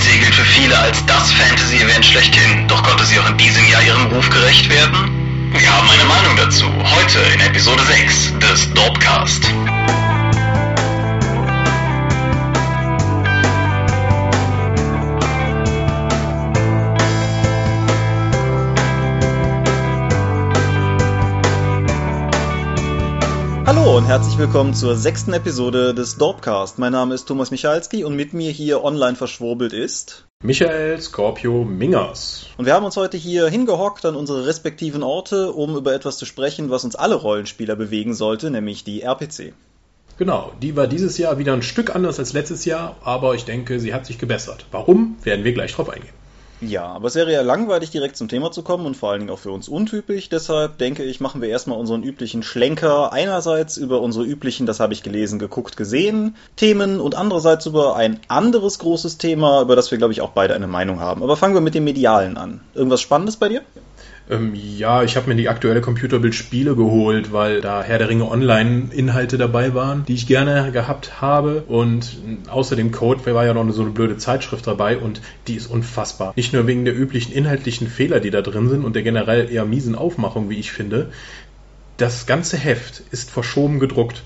Gilt für viele als das Fantasy-Event schlechthin, doch konnte sie auch in diesem Jahr ihrem Ruf gerecht werden? Wir haben eine Meinung dazu, heute in Episode 6 des Dorpcast. Hallo und herzlich willkommen zur sechsten Episode des Dorpcast. Mein Name ist Thomas Michalski und mit mir hier online verschwurbelt ist Michael Scorpio Mingers. Und wir haben uns heute hier hingehockt an unsere respektiven Orte, um über etwas zu sprechen, was uns alle Rollenspieler bewegen sollte, nämlich die RPC. Genau, die war dieses Jahr wieder ein Stück anders als letztes Jahr, aber ich denke, sie hat sich gebessert. Warum, werden wir gleich drauf eingehen. Ja, aber es wäre ja langweilig, direkt zum Thema zu kommen und vor allen Dingen auch für uns untypisch. Deshalb denke ich, machen wir erstmal unseren üblichen Schlenker einerseits über unsere üblichen, das habe ich gelesen, geguckt, gesehen, Themen und andererseits über ein anderes großes Thema, über das wir, glaube ich, auch beide eine Meinung haben. Aber fangen wir mit dem Medialen an. Irgendwas Spannendes bei dir? Ähm, ja, ich habe mir die aktuelle Computerbild Spiele geholt, weil da Herr der Ringe Online-Inhalte dabei waren, die ich gerne gehabt habe. Und außer dem Code war ja noch so eine blöde Zeitschrift dabei und die ist unfassbar. Nicht nur wegen der üblichen inhaltlichen Fehler, die da drin sind und der generell eher miesen Aufmachung, wie ich finde. Das ganze Heft ist verschoben gedruckt.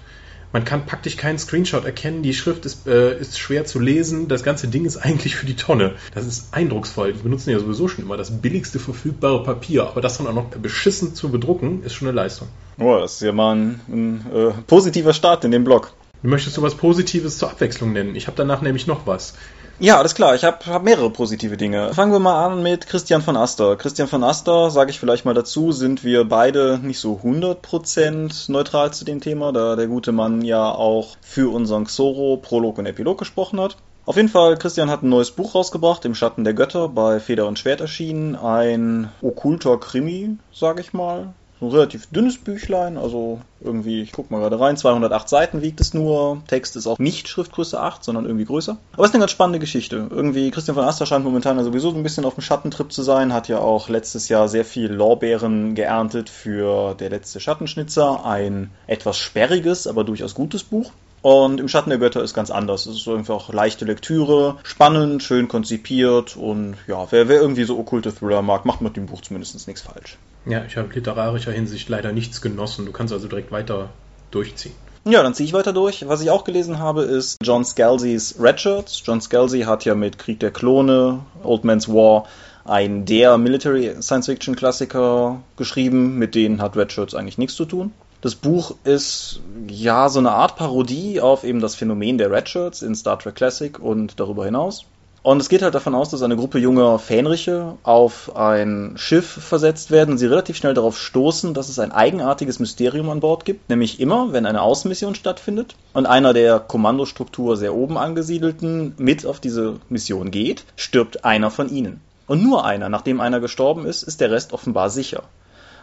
Man kann praktisch keinen Screenshot erkennen, die Schrift ist, äh, ist schwer zu lesen, das ganze Ding ist eigentlich für die Tonne. Das ist eindrucksvoll. Die benutzen ja sowieso schon immer das billigste verfügbare Papier, aber das dann auch noch beschissen zu bedrucken, ist schon eine Leistung. Oh, das ist ja mal ein, ein äh, positiver Start in dem Blog. Möchtest du was Positives zur Abwechslung nennen? Ich habe danach nämlich noch was. Ja, alles klar. Ich habe hab mehrere positive Dinge. Fangen wir mal an mit Christian von Aster. Christian von Aster, sage ich vielleicht mal dazu, sind wir beide nicht so 100% neutral zu dem Thema, da der gute Mann ja auch für unseren Xoro Prolog und Epilog gesprochen hat. Auf jeden Fall, Christian hat ein neues Buch rausgebracht, Im Schatten der Götter, bei Feder und Schwert erschienen. Ein okkulter Krimi, sage ich mal ein relativ dünnes Büchlein, also irgendwie, ich guck mal gerade rein, 208 Seiten wiegt es nur. Text ist auch nicht Schriftgröße 8, sondern irgendwie größer. Aber es ist eine ganz spannende Geschichte. Irgendwie, Christian von Aster scheint momentan ja sowieso so ein bisschen auf dem Schattentrip zu sein, hat ja auch letztes Jahr sehr viel Lorbeeren geerntet für Der letzte Schattenschnitzer, ein etwas sperriges, aber durchaus gutes Buch. Und im Schatten der Götter ist ganz anders. Es ist einfach leichte Lektüre, spannend, schön konzipiert und ja, wer, wer irgendwie so okkulte Thriller mag, macht mit dem Buch zumindest nichts falsch. Ja, ich habe literarischer Hinsicht leider nichts genossen. Du kannst also direkt weiter durchziehen. Ja, dann ziehe ich weiter durch. Was ich auch gelesen habe, ist John Scalzi's Redshirts. John Scalzi hat ja mit Krieg der Klone, Old Man's War, ein der Military Science Fiction Klassiker geschrieben. Mit denen hat Redshirts eigentlich nichts zu tun. Das Buch ist ja so eine Art Parodie auf eben das Phänomen der Redshirts in Star Trek Classic und darüber hinaus. Und es geht halt davon aus, dass eine Gruppe junger Fähnriche auf ein Schiff versetzt werden und sie relativ schnell darauf stoßen, dass es ein eigenartiges Mysterium an Bord gibt. Nämlich immer, wenn eine Außenmission stattfindet und einer der Kommandostruktur sehr oben angesiedelten mit auf diese Mission geht, stirbt einer von ihnen. Und nur einer, nachdem einer gestorben ist, ist der Rest offenbar sicher.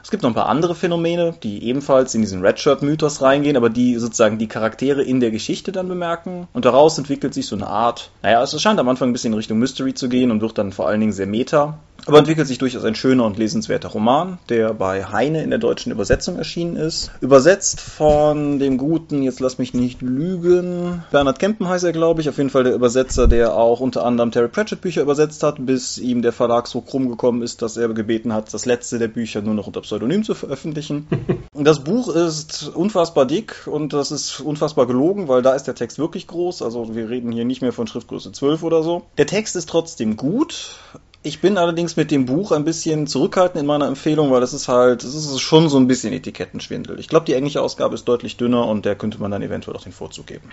Es gibt noch ein paar andere Phänomene, die ebenfalls in diesen Redshirt-Mythos reingehen, aber die sozusagen die Charaktere in der Geschichte dann bemerken. Und daraus entwickelt sich so eine Art, naja, es scheint am Anfang ein bisschen in Richtung Mystery zu gehen und wird dann vor allen Dingen sehr meta. Aber entwickelt sich durchaus ein schöner und lesenswerter Roman, der bei Heine in der deutschen Übersetzung erschienen ist. Übersetzt von dem guten, jetzt lass mich nicht lügen, Bernhard Kempen heißt er, glaube ich. Auf jeden Fall der Übersetzer, der auch unter anderem Terry Pratchett Bücher übersetzt hat, bis ihm der Verlag so krumm gekommen ist, dass er gebeten hat, das letzte der Bücher nur noch unter Pseudonym zu veröffentlichen. das Buch ist unfassbar dick und das ist unfassbar gelogen, weil da ist der Text wirklich groß. Also wir reden hier nicht mehr von Schriftgröße 12 oder so. Der Text ist trotzdem gut. Ich bin allerdings mit dem Buch ein bisschen zurückhaltend in meiner Empfehlung, weil das ist halt, das ist schon so ein bisschen Etikettenschwindel. Ich glaube, die englische Ausgabe ist deutlich dünner und der könnte man dann eventuell auch den Vorzug geben.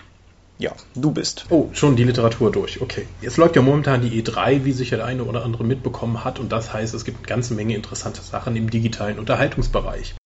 Ja, du bist. Oh, schon die Literatur durch. Okay. Jetzt läuft ja momentan die E3, wie sicher der eine oder andere mitbekommen hat. Und das heißt, es gibt eine ganze Menge interessante Sachen im digitalen Unterhaltungsbereich.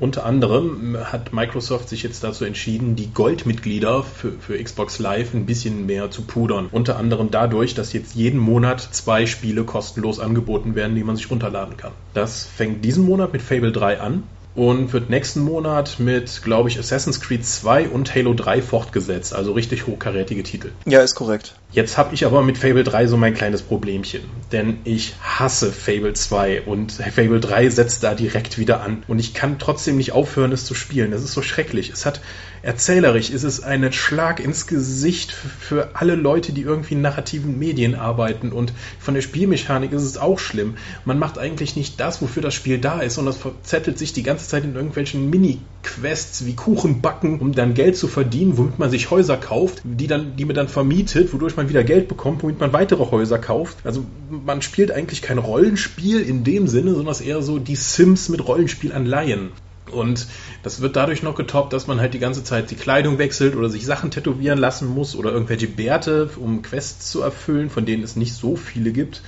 Unter anderem hat Microsoft sich jetzt dazu entschieden, die Goldmitglieder für, für Xbox Live ein bisschen mehr zu pudern. Unter anderem dadurch, dass jetzt jeden Monat zwei Spiele kostenlos angeboten werden, die man sich runterladen kann. Das fängt diesen Monat mit Fable 3 an und wird nächsten Monat mit, glaube ich, Assassin's Creed 2 und Halo 3 fortgesetzt. Also richtig hochkarätige Titel. Ja, ist korrekt. Jetzt habe ich aber mit Fable 3 so mein kleines Problemchen. denn ich hasse Fable 2 und Fable 3 setzt da direkt wieder an. Und ich kann trotzdem nicht aufhören, es zu spielen. Das ist so schrecklich. Es hat erzählerisch ist es ein Schlag ins Gesicht für alle Leute, die irgendwie in narrativen Medien arbeiten. Und von der Spielmechanik ist es auch schlimm. Man macht eigentlich nicht das, wofür das Spiel da ist, sondern es verzettelt sich die ganze Zeit in irgendwelchen Mini-Quests wie Kuchen backen, um dann Geld zu verdienen, womit man sich Häuser kauft, die dann, die man dann vermietet, wodurch man wieder Geld bekommt, womit man weitere Häuser kauft. Also man spielt eigentlich kein Rollenspiel in dem Sinne, sondern es eher so die Sims mit Rollenspielanleihen. Und das wird dadurch noch getoppt, dass man halt die ganze Zeit die Kleidung wechselt oder sich Sachen tätowieren lassen muss oder irgendwelche Bärte, um Quests zu erfüllen, von denen es nicht so viele gibt.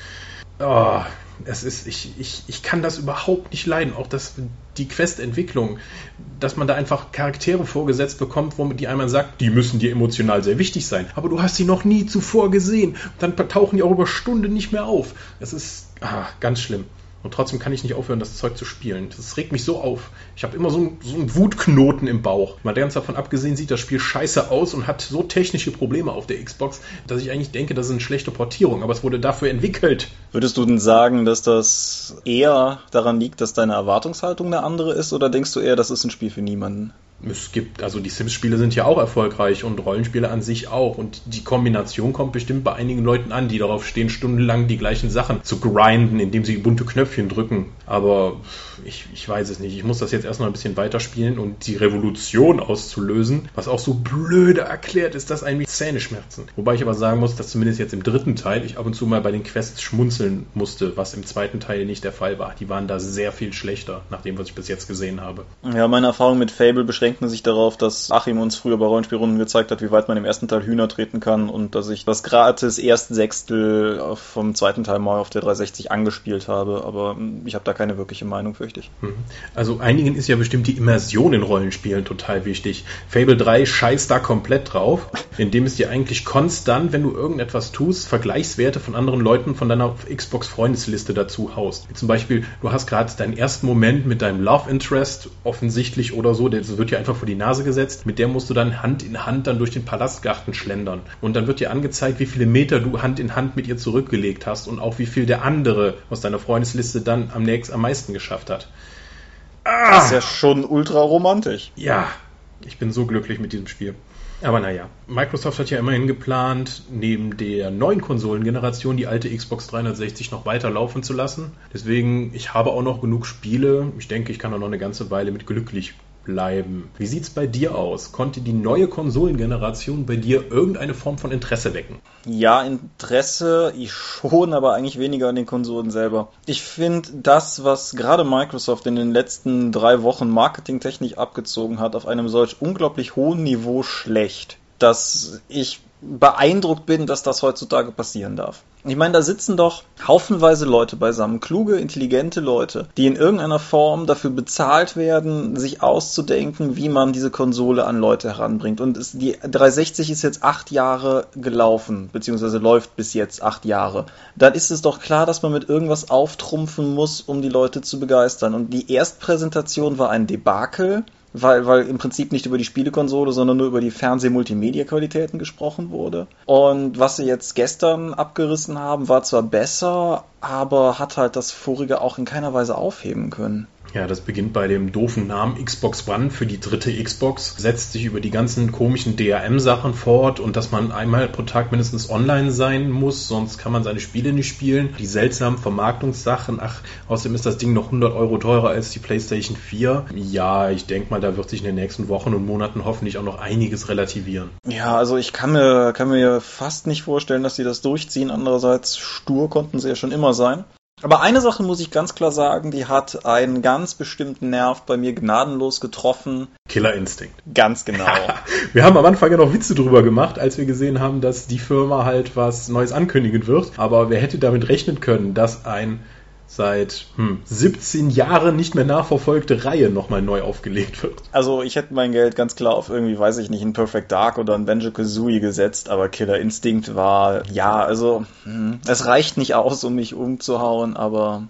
Oh, es ist, ich, ich, ich kann das überhaupt nicht leiden. Auch das, die Questentwicklung, dass man da einfach Charaktere vorgesetzt bekommt, womit die einmal sagt, die müssen dir emotional sehr wichtig sein. Aber du hast sie noch nie zuvor gesehen. Dann tauchen die auch über Stunden nicht mehr auf. Das ist ah, ganz schlimm. Und trotzdem kann ich nicht aufhören, das Zeug zu spielen. Das regt mich so auf. Ich habe immer so, ein, so einen Wutknoten im Bauch. Mal ganz davon abgesehen sieht das Spiel scheiße aus und hat so technische Probleme auf der Xbox, dass ich eigentlich denke, das ist eine schlechte Portierung. Aber es wurde dafür entwickelt. Würdest du denn sagen, dass das eher daran liegt, dass deine Erwartungshaltung eine andere ist? Oder denkst du eher, das ist ein Spiel für niemanden? Es gibt, also die Sims-Spiele sind ja auch erfolgreich und Rollenspiele an sich auch. Und die Kombination kommt bestimmt bei einigen Leuten an, die darauf stehen, stundenlang die gleichen Sachen zu grinden, indem sie bunte Knöpfchen drücken. Aber ich, ich weiß es nicht. Ich muss das jetzt erstmal ein bisschen weiterspielen und die Revolution auszulösen, was auch so blöde erklärt, ist das eigentlich Zähneschmerzen. Wobei ich aber sagen muss, dass zumindest jetzt im dritten Teil ich ab und zu mal bei den Quests schmunzeln musste, was im zweiten Teil nicht der Fall war. Die waren da sehr viel schlechter, nach dem, was ich bis jetzt gesehen habe. Ja, meine Erfahrung mit Fable beschränkt sich darauf, dass Achim uns früher bei Rollenspielrunden gezeigt hat, wie weit man im ersten Teil Hühner treten kann und dass ich das gratis ersten Sechstel vom zweiten Teil mal auf der 360 angespielt habe, aber ich habe da keine wirkliche Meinung, fürchte ich. Mhm. Also einigen ist ja bestimmt die Immersion in Rollenspielen total wichtig. Fable 3 scheißt da komplett drauf, indem es dir eigentlich konstant, wenn du irgendetwas tust, Vergleichswerte von anderen Leuten von deiner Xbox-Freundesliste dazu haust. Zum Beispiel, du hast gerade deinen ersten Moment mit deinem Love Interest offensichtlich oder so, das wird dir einfach vor die Nase gesetzt, mit der musst du dann Hand in Hand dann durch den Palastgarten schlendern. Und dann wird dir angezeigt, wie viele Meter du Hand in Hand mit ihr zurückgelegt hast und auch wie viel der andere aus deiner Freundesliste dann am nächsten am meisten geschafft hat. Ah! Das ist ja schon ultra romantisch. Ja, ich bin so glücklich mit diesem Spiel. Aber naja, Microsoft hat ja immerhin geplant, neben der neuen Konsolengeneration die alte Xbox 360 noch weiter laufen zu lassen. Deswegen, ich habe auch noch genug Spiele. Ich denke, ich kann auch noch eine ganze Weile mit glücklich bleiben. Wie sieht's bei dir aus? Konnte die neue Konsolengeneration bei dir irgendeine Form von Interesse wecken? Ja, Interesse ich schon, aber eigentlich weniger an den Konsolen selber. Ich finde das, was gerade Microsoft in den letzten drei Wochen marketingtechnisch abgezogen hat, auf einem solch unglaublich hohen Niveau schlecht, dass ich beeindruckt bin, dass das heutzutage passieren darf. Ich meine, da sitzen doch haufenweise Leute beisammen, kluge, intelligente Leute, die in irgendeiner Form dafür bezahlt werden, sich auszudenken, wie man diese Konsole an Leute heranbringt. Und es, die 360 ist jetzt acht Jahre gelaufen, beziehungsweise läuft bis jetzt acht Jahre. Dann ist es doch klar, dass man mit irgendwas auftrumpfen muss, um die Leute zu begeistern. Und die Erstpräsentation war ein Debakel weil, weil im Prinzip nicht über die Spielekonsole, sondern nur über die Fernseh-Multimedia-Qualitäten gesprochen wurde. Und was sie jetzt gestern abgerissen haben, war zwar besser, aber hat halt das vorige auch in keiner Weise aufheben können. Ja, das beginnt bei dem doofen Namen Xbox One für die dritte Xbox, setzt sich über die ganzen komischen DRM-Sachen fort und dass man einmal pro Tag mindestens online sein muss, sonst kann man seine Spiele nicht spielen. Die seltsamen Vermarktungssachen, ach, außerdem ist das Ding noch 100 Euro teurer als die PlayStation 4. Ja, ich denke mal, da wird sich in den nächsten Wochen und Monaten hoffentlich auch noch einiges relativieren. Ja, also ich kann mir, kann mir fast nicht vorstellen, dass sie das durchziehen. Andererseits, stur konnten sie ja schon immer sein. Aber eine Sache muss ich ganz klar sagen, die hat einen ganz bestimmten Nerv bei mir gnadenlos getroffen. Killer Instinct. Ganz genau. wir haben am Anfang ja noch Witze drüber gemacht, als wir gesehen haben, dass die Firma halt was Neues ankündigen wird. Aber wer hätte damit rechnen können, dass ein seit hm, 17 Jahren nicht mehr nachverfolgte Reihe nochmal neu aufgelegt wird. Also ich hätte mein Geld ganz klar auf irgendwie, weiß ich nicht, ein Perfect Dark oder ein Banjo Kazooie gesetzt, aber Killer Instinct war, ja, also hm, es reicht nicht aus, um mich umzuhauen, aber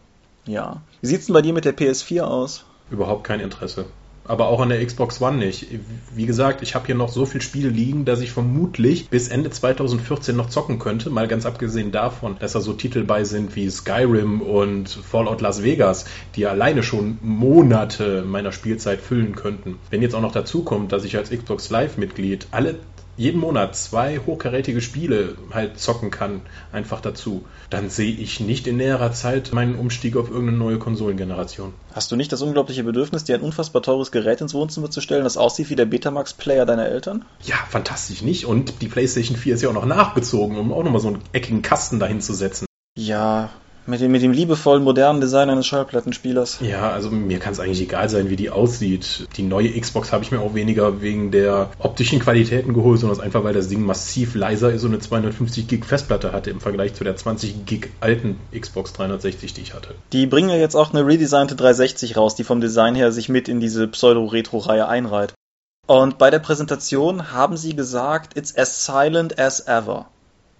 ja. Wie sieht's denn bei dir mit der PS4 aus? Überhaupt kein Interesse. Aber auch an der Xbox One nicht. Wie gesagt, ich habe hier noch so viele Spiele liegen, dass ich vermutlich bis Ende 2014 noch zocken könnte, mal ganz abgesehen davon, dass da so Titel bei sind wie Skyrim und Fallout Las Vegas, die alleine schon Monate meiner Spielzeit füllen könnten. Wenn jetzt auch noch dazu kommt, dass ich als Xbox Live Mitglied alle jeden Monat zwei hochkarätige Spiele halt zocken kann, einfach dazu, dann sehe ich nicht in näherer Zeit meinen Umstieg auf irgendeine neue Konsolengeneration. Hast du nicht das unglaubliche Bedürfnis, dir ein unfassbar teures Gerät ins Wohnzimmer zu stellen, das aussieht wie der Betamax-Player deiner Eltern? Ja, fantastisch nicht. Und die PlayStation 4 ist ja auch noch nachgezogen, um auch nochmal so einen eckigen Kasten dahin zu setzen. Ja, mit dem, mit dem liebevollen, modernen Design eines Schallplattenspielers. Ja, also mir kann es eigentlich egal sein, wie die aussieht. Die neue Xbox habe ich mir auch weniger wegen der optischen Qualitäten geholt, sondern einfach, weil das Ding massiv leiser ist und eine 250 Gig Festplatte hatte im Vergleich zu der 20 Gig alten Xbox 360, die ich hatte. Die bringen ja jetzt auch eine redesignte 360 raus, die vom Design her sich mit in diese Pseudo-Retro-Reihe einreiht. Und bei der Präsentation haben sie gesagt, it's as silent as ever.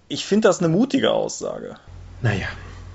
Ich finde das eine mutige Aussage. Naja,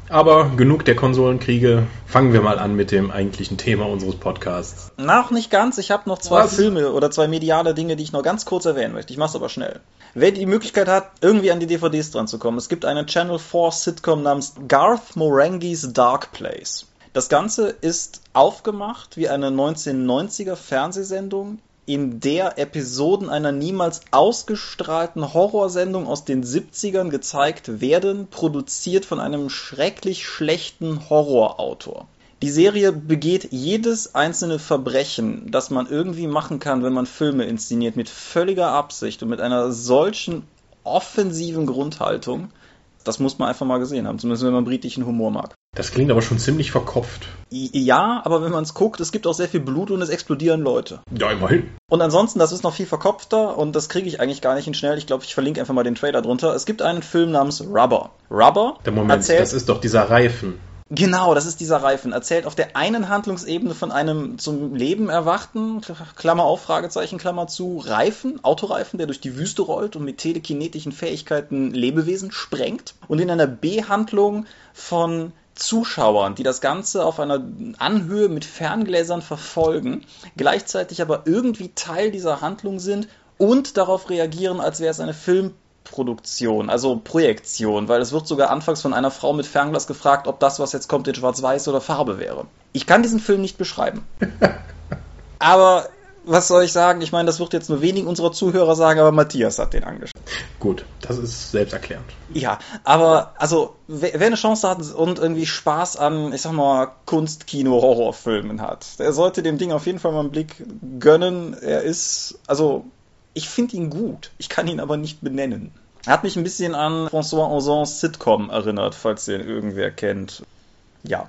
aber genug der Konsolenkriege. Fangen wir mal an mit dem eigentlichen Thema unseres Podcasts. Noch nicht ganz. Ich habe noch zwei Was? Filme oder zwei mediale Dinge, die ich noch ganz kurz erwähnen möchte. Ich mache es aber schnell. Wer die Möglichkeit hat, irgendwie an die DVDs dran zu kommen, es gibt eine Channel 4 Sitcom namens Garth Morangis Dark Place. Das Ganze ist aufgemacht wie eine 1990er Fernsehsendung, in der Episoden einer niemals ausgestrahlten Horrorsendung aus den 70ern gezeigt werden, produziert von einem schrecklich schlechten Horrorautor. Die Serie begeht jedes einzelne Verbrechen, das man irgendwie machen kann, wenn man Filme inszeniert, mit völliger Absicht und mit einer solchen offensiven Grundhaltung. Das muss man einfach mal gesehen haben, zumindest wenn man britischen Humor mag. Das klingt aber schon ziemlich verkopft. Ja, aber wenn man es guckt, es gibt auch sehr viel Blut und es explodieren Leute. Ja, immerhin. Und ansonsten, das ist noch viel verkopfter und das kriege ich eigentlich gar nicht hin schnell. Ich glaube, ich verlinke einfach mal den Trailer drunter. Es gibt einen Film namens Rubber. Rubber Der Moment, erzählt das ist doch dieser Reifen. Genau, das ist dieser Reifen. Erzählt auf der einen Handlungsebene von einem zum Leben erwachten, Klammer auf, Fragezeichen, Klammer zu, Reifen, Autoreifen, der durch die Wüste rollt und mit telekinetischen Fähigkeiten Lebewesen sprengt. Und in einer B-Handlung von Zuschauern, die das Ganze auf einer Anhöhe mit Ferngläsern verfolgen, gleichzeitig aber irgendwie Teil dieser Handlung sind und darauf reagieren, als wäre es eine Filmproduktion, also Projektion, weil es wird sogar anfangs von einer Frau mit Fernglas gefragt, ob das, was jetzt kommt, in Schwarz-Weiß oder Farbe wäre. Ich kann diesen Film nicht beschreiben. aber was soll ich sagen? Ich meine, das wird jetzt nur wenig unserer Zuhörer sagen, aber Matthias hat den angeschaut. Gut, das ist selbsterklärend. Ja, aber also wer, wer eine Chance hat und irgendwie Spaß an, ich sag mal, Kunstkino-Horrorfilmen hat, der sollte dem Ding auf jeden Fall mal einen Blick gönnen. Er ist, also ich finde ihn gut, ich kann ihn aber nicht benennen. Er hat mich ein bisschen an François Ozons Sitcom erinnert, falls den irgendwer kennt. Ja.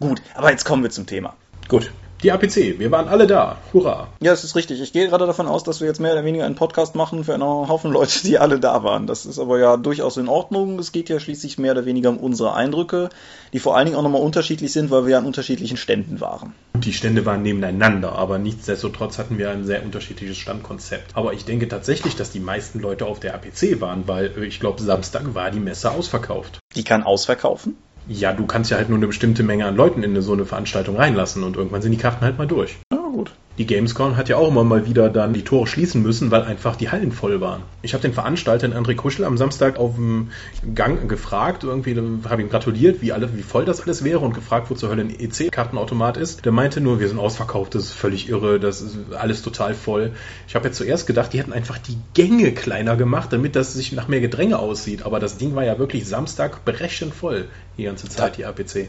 Gut, aber jetzt kommen wir zum Thema. Gut. Die APC, wir waren alle da. Hurra. Ja, es ist richtig. Ich gehe gerade davon aus, dass wir jetzt mehr oder weniger einen Podcast machen für einen Haufen Leute, die alle da waren. Das ist aber ja durchaus in Ordnung. Es geht ja schließlich mehr oder weniger um unsere Eindrücke, die vor allen Dingen auch nochmal unterschiedlich sind, weil wir ja an unterschiedlichen Ständen waren. Die Stände waren nebeneinander, aber nichtsdestotrotz hatten wir ein sehr unterschiedliches Standkonzept. Aber ich denke tatsächlich, dass die meisten Leute auf der APC waren, weil äh, ich glaube, Samstag war die Messe ausverkauft. Die kann ausverkaufen. Ja, du kannst ja halt nur eine bestimmte Menge an Leuten in so eine Veranstaltung reinlassen und irgendwann sind die Karten halt mal durch. Ja, gut. Die Gamescom hat ja auch immer mal wieder dann die Tore schließen müssen, weil einfach die Hallen voll waren. Ich habe den Veranstalter, den André Kuschel, am Samstag auf dem Gang gefragt, irgendwie habe ihm gratuliert, wie, alle, wie voll das alles wäre und gefragt, wo zur Hölle ein EC-Kartenautomat ist. Der meinte nur, wir sind ausverkauft, das ist völlig irre, das ist alles total voll. Ich habe jetzt zuerst gedacht, die hätten einfach die Gänge kleiner gemacht, damit das sich nach mehr Gedränge aussieht. Aber das Ding war ja wirklich Samstag brechend voll, die ganze Zeit, die APC.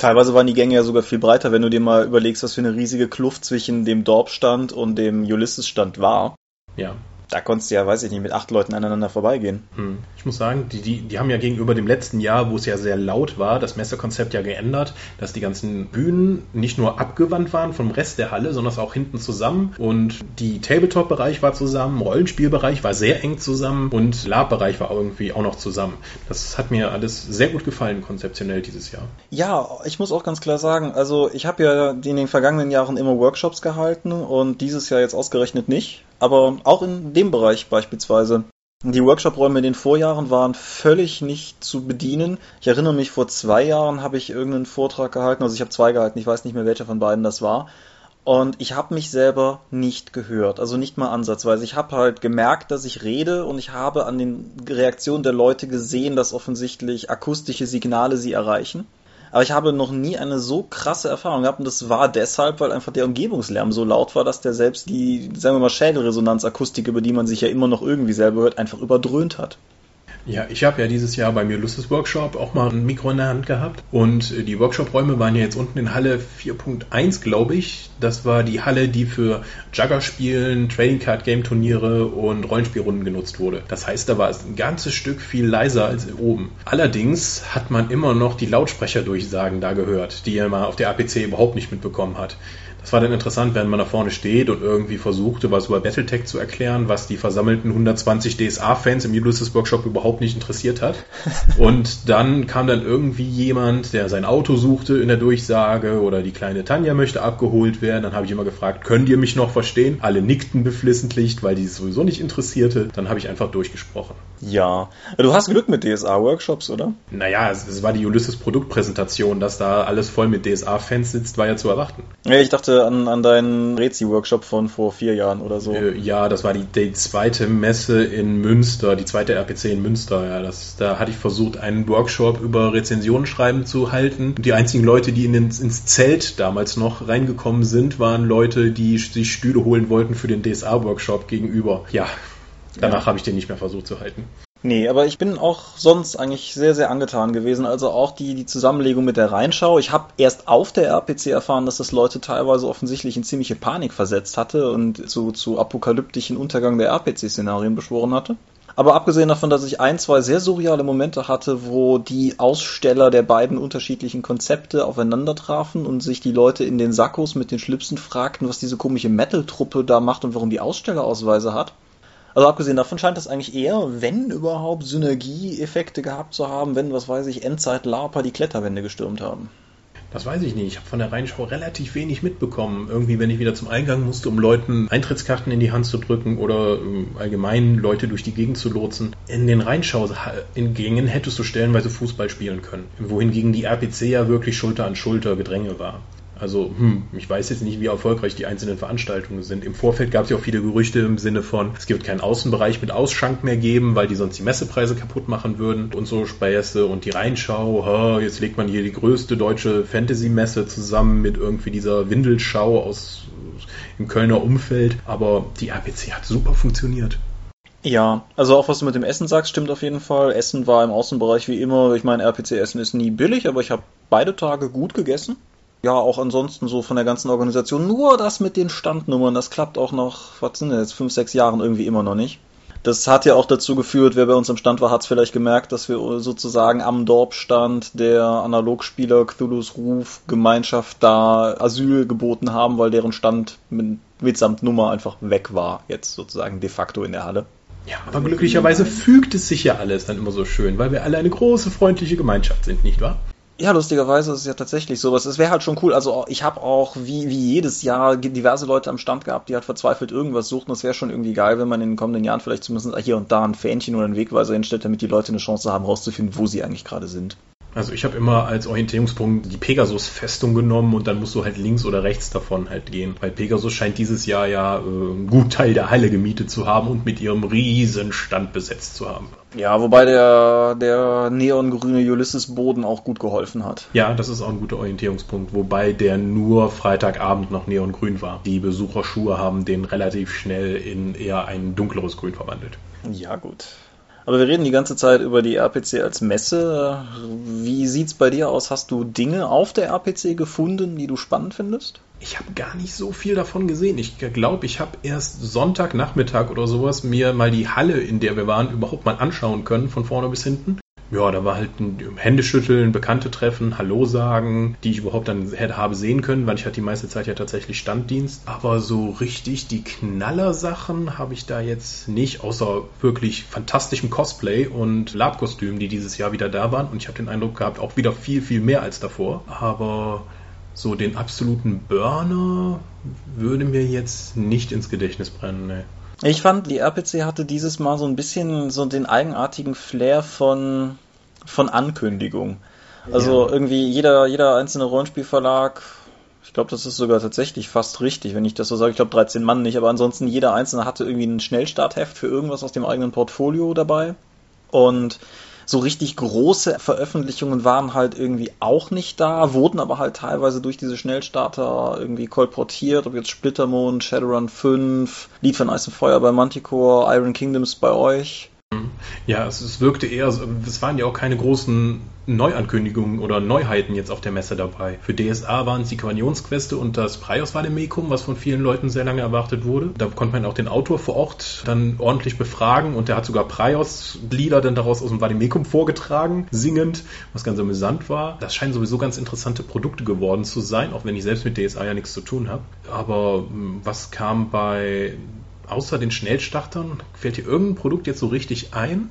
Teilweise waren die Gänge ja sogar viel breiter, wenn du dir mal überlegst, was für eine riesige Kluft zwischen dem Dorpstand und dem Ulysses-Stand war. Ja, Da konntest du ja, weiß ich nicht, mit acht Leuten aneinander vorbeigehen. Hm. Ich muss sagen, die, die, die haben ja gegenüber dem letzten Jahr, wo es ja sehr laut war, das Messekonzept ja geändert, dass die ganzen Bühnen nicht nur abgewandt waren vom Rest der Halle, sondern auch hinten zusammen. Und die Tabletop-Bereich war zusammen, Rollenspielbereich war sehr eng zusammen und Lab-Bereich war irgendwie auch noch zusammen. Das hat mir alles sehr gut gefallen, konzeptionell dieses Jahr. Ja, ich muss auch ganz klar sagen, also ich habe ja in den vergangenen Jahren immer Workshops gehalten und dieses Jahr jetzt ausgerechnet nicht. Aber auch in dem Bereich beispielsweise. Die Workshop-Räume in den Vorjahren waren völlig nicht zu bedienen. Ich erinnere mich, vor zwei Jahren habe ich irgendeinen Vortrag gehalten, also ich habe zwei gehalten, ich weiß nicht mehr welcher von beiden das war. Und ich habe mich selber nicht gehört, also nicht mal ansatzweise. Ich habe halt gemerkt, dass ich rede und ich habe an den Reaktionen der Leute gesehen, dass offensichtlich akustische Signale sie erreichen. Aber ich habe noch nie eine so krasse Erfahrung gehabt und das war deshalb, weil einfach der Umgebungslärm so laut war, dass der selbst die, sagen wir mal, Schädelresonanzakustik, über die man sich ja immer noch irgendwie selber hört, einfach überdröhnt hat. Ja, ich habe ja dieses Jahr beim Ulysses Workshop auch mal ein Mikro in der Hand gehabt und äh, die Workshop-Räume waren ja jetzt unten in Halle 4.1, glaube ich. Das war die Halle, die für Jugger-Spielen, Trading Card Game Turniere und Rollenspielrunden genutzt wurde. Das heißt, da war es ein ganzes Stück viel leiser als oben. Allerdings hat man immer noch die Lautsprecherdurchsagen da gehört, die man auf der APC überhaupt nicht mitbekommen hat. Das war dann interessant, wenn man da vorne steht und irgendwie versuchte, was über Battletech zu erklären, was die versammelten 120 DSA-Fans im Ulysses Workshop überhaupt nicht interessiert hat. Und dann kam dann irgendwie jemand, der sein Auto suchte in der Durchsage oder die kleine Tanja möchte abgeholt werden. Dann habe ich immer gefragt, könnt ihr mich noch verstehen? Alle nickten beflissentlich, weil die es sowieso nicht interessierte. Dann habe ich einfach durchgesprochen. Ja, du hast Glück mit DSA-Workshops, oder? Naja, es, es war die Ulysses Produktpräsentation, dass da alles voll mit DSA-Fans sitzt, war ja zu erwarten. Ja, ich dachte, an, an deinen Rezi-Workshop von vor vier Jahren oder so. Äh, ja, das war die, die zweite Messe in Münster, die zweite RPC in Münster. Ja, das, da hatte ich versucht, einen Workshop über Rezensionen schreiben zu halten. Und die einzigen Leute, die in den, ins Zelt damals noch reingekommen sind, waren Leute, die sich Stühle holen wollten für den DSA-Workshop gegenüber. Ja, danach ja. habe ich den nicht mehr versucht zu halten. Nee, aber ich bin auch sonst eigentlich sehr, sehr angetan gewesen. Also auch die, die Zusammenlegung mit der Rheinschau. Ich habe erst auf der RPC erfahren, dass das Leute teilweise offensichtlich in ziemliche Panik versetzt hatte und zu, zu apokalyptischen Untergang der RPC-Szenarien beschworen hatte. Aber abgesehen davon, dass ich ein, zwei sehr surreale Momente hatte, wo die Aussteller der beiden unterschiedlichen Konzepte aufeinander trafen und sich die Leute in den Sackos mit den Schlipsen fragten, was diese komische Metal-Truppe da macht und warum die Ausstellerausweise hat. Also abgesehen davon scheint das eigentlich eher, wenn überhaupt, Synergieeffekte gehabt zu haben, wenn, was weiß ich, Endzeit-Larper die Kletterwände gestürmt haben. Das weiß ich nicht. Ich habe von der Rheinschau relativ wenig mitbekommen. Irgendwie, wenn ich wieder zum Eingang musste, um Leuten Eintrittskarten in die Hand zu drücken oder ähm, allgemein Leute durch die Gegend zu lotsen. In den Rheinschau-Gängen hättest du stellenweise Fußball spielen können. Wohingegen die RPC ja wirklich Schulter an Schulter Gedränge war. Also, hm, ich weiß jetzt nicht, wie erfolgreich die einzelnen Veranstaltungen sind. Im Vorfeld gab es ja auch viele Gerüchte im Sinne von, es wird keinen Außenbereich mit Ausschank mehr geben, weil die sonst die Messepreise kaputt machen würden und so Späße und die Rheinschau, ha, jetzt legt man hier die größte deutsche Fantasy-Messe zusammen mit irgendwie dieser Windelschau aus im Kölner Umfeld. Aber die RPC hat super funktioniert. Ja, also auch was du mit dem Essen sagst, stimmt auf jeden Fall. Essen war im Außenbereich wie immer. Ich meine, RPC-Essen ist nie billig, aber ich habe beide Tage gut gegessen ja, auch ansonsten so von der ganzen Organisation. Nur das mit den Standnummern, das klappt auch noch, was sind das, fünf, sechs Jahren irgendwie immer noch nicht. Das hat ja auch dazu geführt, wer bei uns am Stand war, hat es vielleicht gemerkt, dass wir sozusagen am Dorpstand der Analogspieler Cthulhu's Ruf Gemeinschaft da Asyl geboten haben, weil deren Stand mit, mitsamt Nummer einfach weg war, jetzt sozusagen de facto in der Halle. Ja, aber glücklicherweise fügt es sich ja alles dann immer so schön, weil wir alle eine große freundliche Gemeinschaft sind, nicht wahr? Ja, lustigerweise ist es ja tatsächlich sowas. Es wäre halt schon cool. Also ich habe auch wie, wie jedes Jahr diverse Leute am Stand gehabt, die halt verzweifelt irgendwas suchten. Es wäre schon irgendwie geil, wenn man in den kommenden Jahren vielleicht zumindest hier und da ein Fähnchen oder einen Wegweiser hinstellt, damit die Leute eine Chance haben, rauszufinden, wo sie eigentlich gerade sind. Also ich habe immer als Orientierungspunkt die Pegasus-Festung genommen und dann musst du halt links oder rechts davon halt gehen. Weil Pegasus scheint dieses Jahr ja äh, einen guten Teil der Halle gemietet zu haben und mit ihrem riesen Stand besetzt zu haben. Ja, wobei der, der neongrüne Ulysses-Boden auch gut geholfen hat. Ja, das ist auch ein guter Orientierungspunkt, wobei der nur Freitagabend noch neongrün war. Die Besucherschuhe haben den relativ schnell in eher ein dunkleres Grün verwandelt. Ja, gut. Aber wir reden die ganze Zeit über die RPC als Messe. Wie sieht's bei dir aus? Hast du Dinge auf der RPC gefunden, die du spannend findest? Ich habe gar nicht so viel davon gesehen. Ich glaube, ich habe erst Sonntagnachmittag oder sowas mir mal die Halle, in der wir waren, überhaupt mal anschauen können, von vorne bis hinten ja, da war halt ein Händeschütteln, Bekannte treffen, Hallo sagen, die ich überhaupt dann hätte habe sehen können, weil ich hatte die meiste Zeit ja tatsächlich Standdienst. Aber so richtig die Knallersachen habe ich da jetzt nicht, außer wirklich fantastischem Cosplay und Labkostümen, die dieses Jahr wieder da waren. Und ich habe den Eindruck gehabt, auch wieder viel, viel mehr als davor. Aber so den absoluten Burner würde mir jetzt nicht ins Gedächtnis brennen, ne. Ich fand, die RPC hatte dieses Mal so ein bisschen so den eigenartigen Flair von, von Ankündigung. Also ja. irgendwie jeder, jeder einzelne Rollenspielverlag Ich glaube, das ist sogar tatsächlich fast richtig, wenn ich das so sage. Ich glaube 13 Mann nicht, aber ansonsten jeder Einzelne hatte irgendwie ein Schnellstartheft für irgendwas aus dem eigenen Portfolio dabei. Und so richtig große Veröffentlichungen waren halt irgendwie auch nicht da, wurden aber halt teilweise durch diese Schnellstarter irgendwie kolportiert, ob jetzt Splittermond, Shadowrun 5, Lied von Eis und Feuer bei Manticore, Iron Kingdoms bei euch. Ja, es, es wirkte eher, es waren ja auch keine großen Neuankündigungen oder Neuheiten jetzt auf der Messe dabei. Für DSA waren es die Quanionsqueste und das Prios Vademekum, was von vielen Leuten sehr lange erwartet wurde. Da konnte man auch den Autor vor Ort dann ordentlich befragen und der hat sogar Prios-Lieder dann daraus aus dem Vademekum vorgetragen, singend, was ganz amüsant war. Das scheinen sowieso ganz interessante Produkte geworden zu sein, auch wenn ich selbst mit DSA ja nichts zu tun habe. Aber hm, was kam bei außer den Schnellstartern, fällt dir irgendein Produkt jetzt so richtig ein?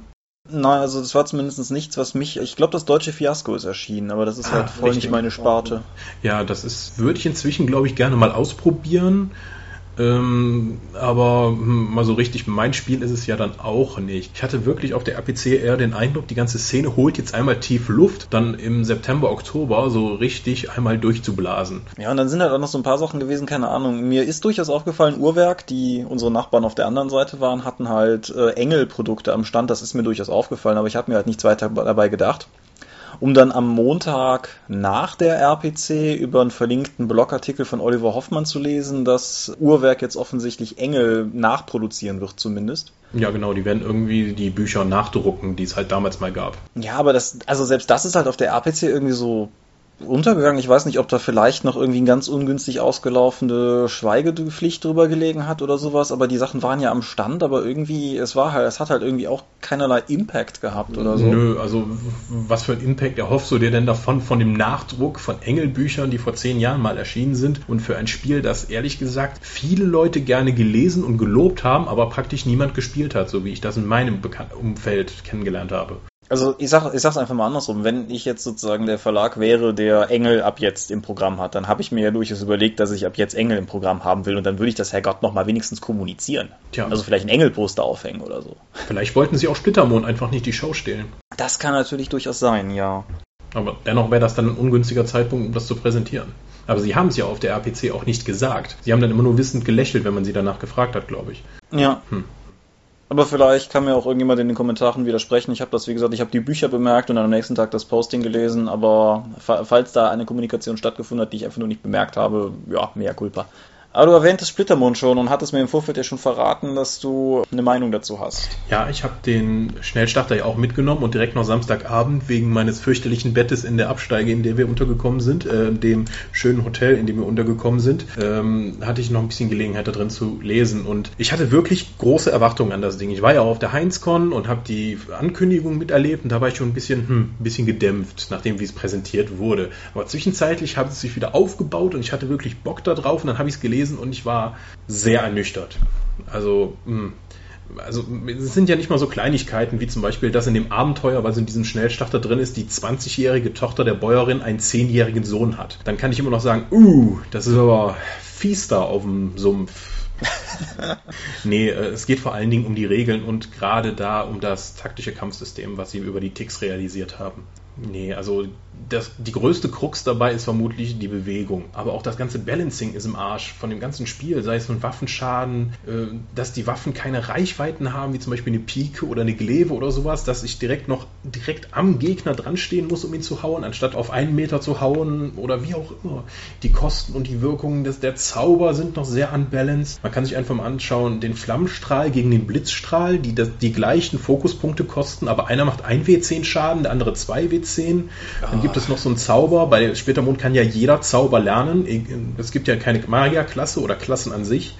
Nein, also das war zumindest nichts, was mich. Ich glaube, das deutsche Fiasko ist erschienen, aber das ist ah, halt voll richtig. nicht meine Sparte. Ja, das ist, würde ich inzwischen, glaube ich, gerne mal ausprobieren. Ähm, aber hm, mal so richtig mein Spiel ist es ja dann auch nicht. Ich hatte wirklich auf der RPC eher den Eindruck, die ganze Szene holt jetzt einmal tief Luft, dann im September, Oktober so richtig einmal durchzublasen. Ja, und dann sind halt auch noch so ein paar Sachen gewesen, keine Ahnung. Mir ist durchaus aufgefallen, Uhrwerk, die unsere Nachbarn auf der anderen Seite waren, hatten halt äh, Engel-Produkte am Stand. Das ist mir durchaus aufgefallen, aber ich habe mir halt nichts weiter dabei gedacht um dann am Montag nach der RPC über einen verlinkten Blogartikel von Oliver Hoffmann zu lesen, dass Uhrwerk jetzt offensichtlich Engel nachproduzieren wird zumindest. Ja, genau, die werden irgendwie die Bücher nachdrucken, die es halt damals mal gab. Ja, aber das, also selbst das ist halt auf der RPC irgendwie so untergegangen. Ich weiß nicht, ob da vielleicht noch irgendwie ein ganz ungünstig ausgelaufene Schweigepflicht drüber gelegen hat oder sowas, aber die Sachen waren ja am Stand, aber irgendwie, es war halt, es hat halt irgendwie auch keinerlei Impact gehabt oder so. Nö, also was für ein Impact erhoffst du dir denn davon, von dem Nachdruck von Engelbüchern, die vor zehn Jahren mal erschienen sind und für ein Spiel, das ehrlich gesagt viele Leute gerne gelesen und gelobt haben, aber praktisch niemand gespielt hat, so wie ich das in meinem Umfeld kennengelernt habe. Also ich sag, ich sag's einfach mal andersrum. Wenn ich jetzt sozusagen der Verlag wäre, der Engel ab jetzt im Programm hat, dann habe ich mir ja durchaus überlegt, dass ich ab jetzt Engel im Programm haben will und dann würde ich das Herrgott noch mal wenigstens kommunizieren. Tja. Also vielleicht ein Engelposter aufhängen oder so. Vielleicht wollten sie auch Splittermond einfach nicht die Show stehlen. Das kann natürlich durchaus sein, ja. Aber dennoch wäre das dann ein ungünstiger Zeitpunkt, um das zu präsentieren. Aber sie haben es ja auf der RPC auch nicht gesagt. Sie haben dann immer nur wissend gelächelt, wenn man sie danach gefragt hat, glaube ich. Ja. Hm. Aber vielleicht kann mir auch irgendjemand in den Kommentaren widersprechen. Ich habe das, wie gesagt, ich habe die Bücher bemerkt und dann am nächsten Tag das Posting gelesen, aber falls da eine Kommunikation stattgefunden hat, die ich einfach nur nicht bemerkt habe, ja, mehr Culpa. Aber du erwähntest Splittermond schon und hattest mir im Vorfeld ja schon verraten, dass du eine Meinung dazu hast. Ja, ich habe den Schnellstarter ja auch mitgenommen und direkt noch Samstagabend wegen meines fürchterlichen Bettes in der Absteige, in der wir untergekommen sind, äh, dem schönen Hotel, in dem wir untergekommen sind, ähm, hatte ich noch ein bisschen Gelegenheit da drin zu lesen. Und ich hatte wirklich große Erwartungen an das Ding. Ich war ja auch auf der Heinzcon und habe die Ankündigung miterlebt und da war ich schon ein bisschen, hm, ein bisschen gedämpft, nachdem wie es präsentiert wurde. Aber zwischenzeitlich hat es sich wieder aufgebaut und ich hatte wirklich Bock da drauf und dann habe ich es gelesen gelesen und ich war sehr ernüchtert. Also, hm, also es sind ja nicht mal so Kleinigkeiten wie zum Beispiel, dass in dem Abenteuer, es in diesem Schnellstarter drin ist, die 20-jährige Tochter der Bäuerin einen 10-jährigen Sohn hat. Dann kann ich immer noch sagen, uh, das ist aber fies da auf dem Sumpf. nee, äh, es geht vor allen Dingen um die Regeln und gerade da um das taktische Kampfsystem, was sie über die Ticks realisiert haben. Nee, also das, die größte Krux dabei ist vermutlich die Bewegung. Aber auch das ganze Balancing ist im Arsch von dem ganzen Spiel, sei es von Waffenschaden, äh, dass die Waffen keine Reichweiten haben, wie zum Beispiel eine Pike oder eine Glaive oder sowas, dass ich direkt noch direkt am Gegner dran stehen muss, um ihn zu hauen, anstatt auf einen Meter zu hauen oder wie auch immer. Die Kosten und die Wirkungen des, der Zauber sind noch sehr unbalanced. Man kann sich einfach mal anschauen, den Flammenstrahl gegen den Blitzstrahl, die das, die gleichen Fokuspunkte kosten, aber einer macht 1 W10 Schaden, der andere 2 W10. Dann gibt es noch so einen Zauber, bei Splittermond kann ja jeder Zauber lernen. Es gibt ja keine Magierklasse oder Klassen an sich.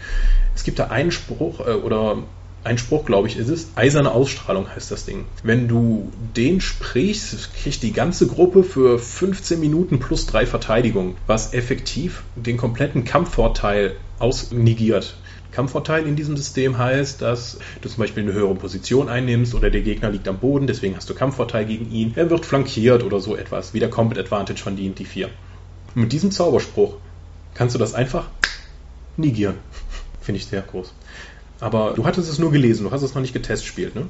Es gibt da einen Spruch äh, oder ein Spruch, glaube ich, ist es. Eiserne Ausstrahlung heißt das Ding. Wenn du den sprichst, kriegt die ganze Gruppe für 15 Minuten plus drei Verteidigung, was effektiv den kompletten Kampfvorteil ausnegiert. Kampfvorteil in diesem System heißt, dass du zum Beispiel eine höhere Position einnimmst oder der Gegner liegt am Boden, deswegen hast du Kampfvorteil gegen ihn. Er wird flankiert oder so etwas, wie der Combat Advantage von D&D 4. Und mit diesem Zauberspruch kannst du das einfach negieren. Finde ich sehr groß. Aber du hattest es nur gelesen, du hast es noch nicht getestspielt, ne?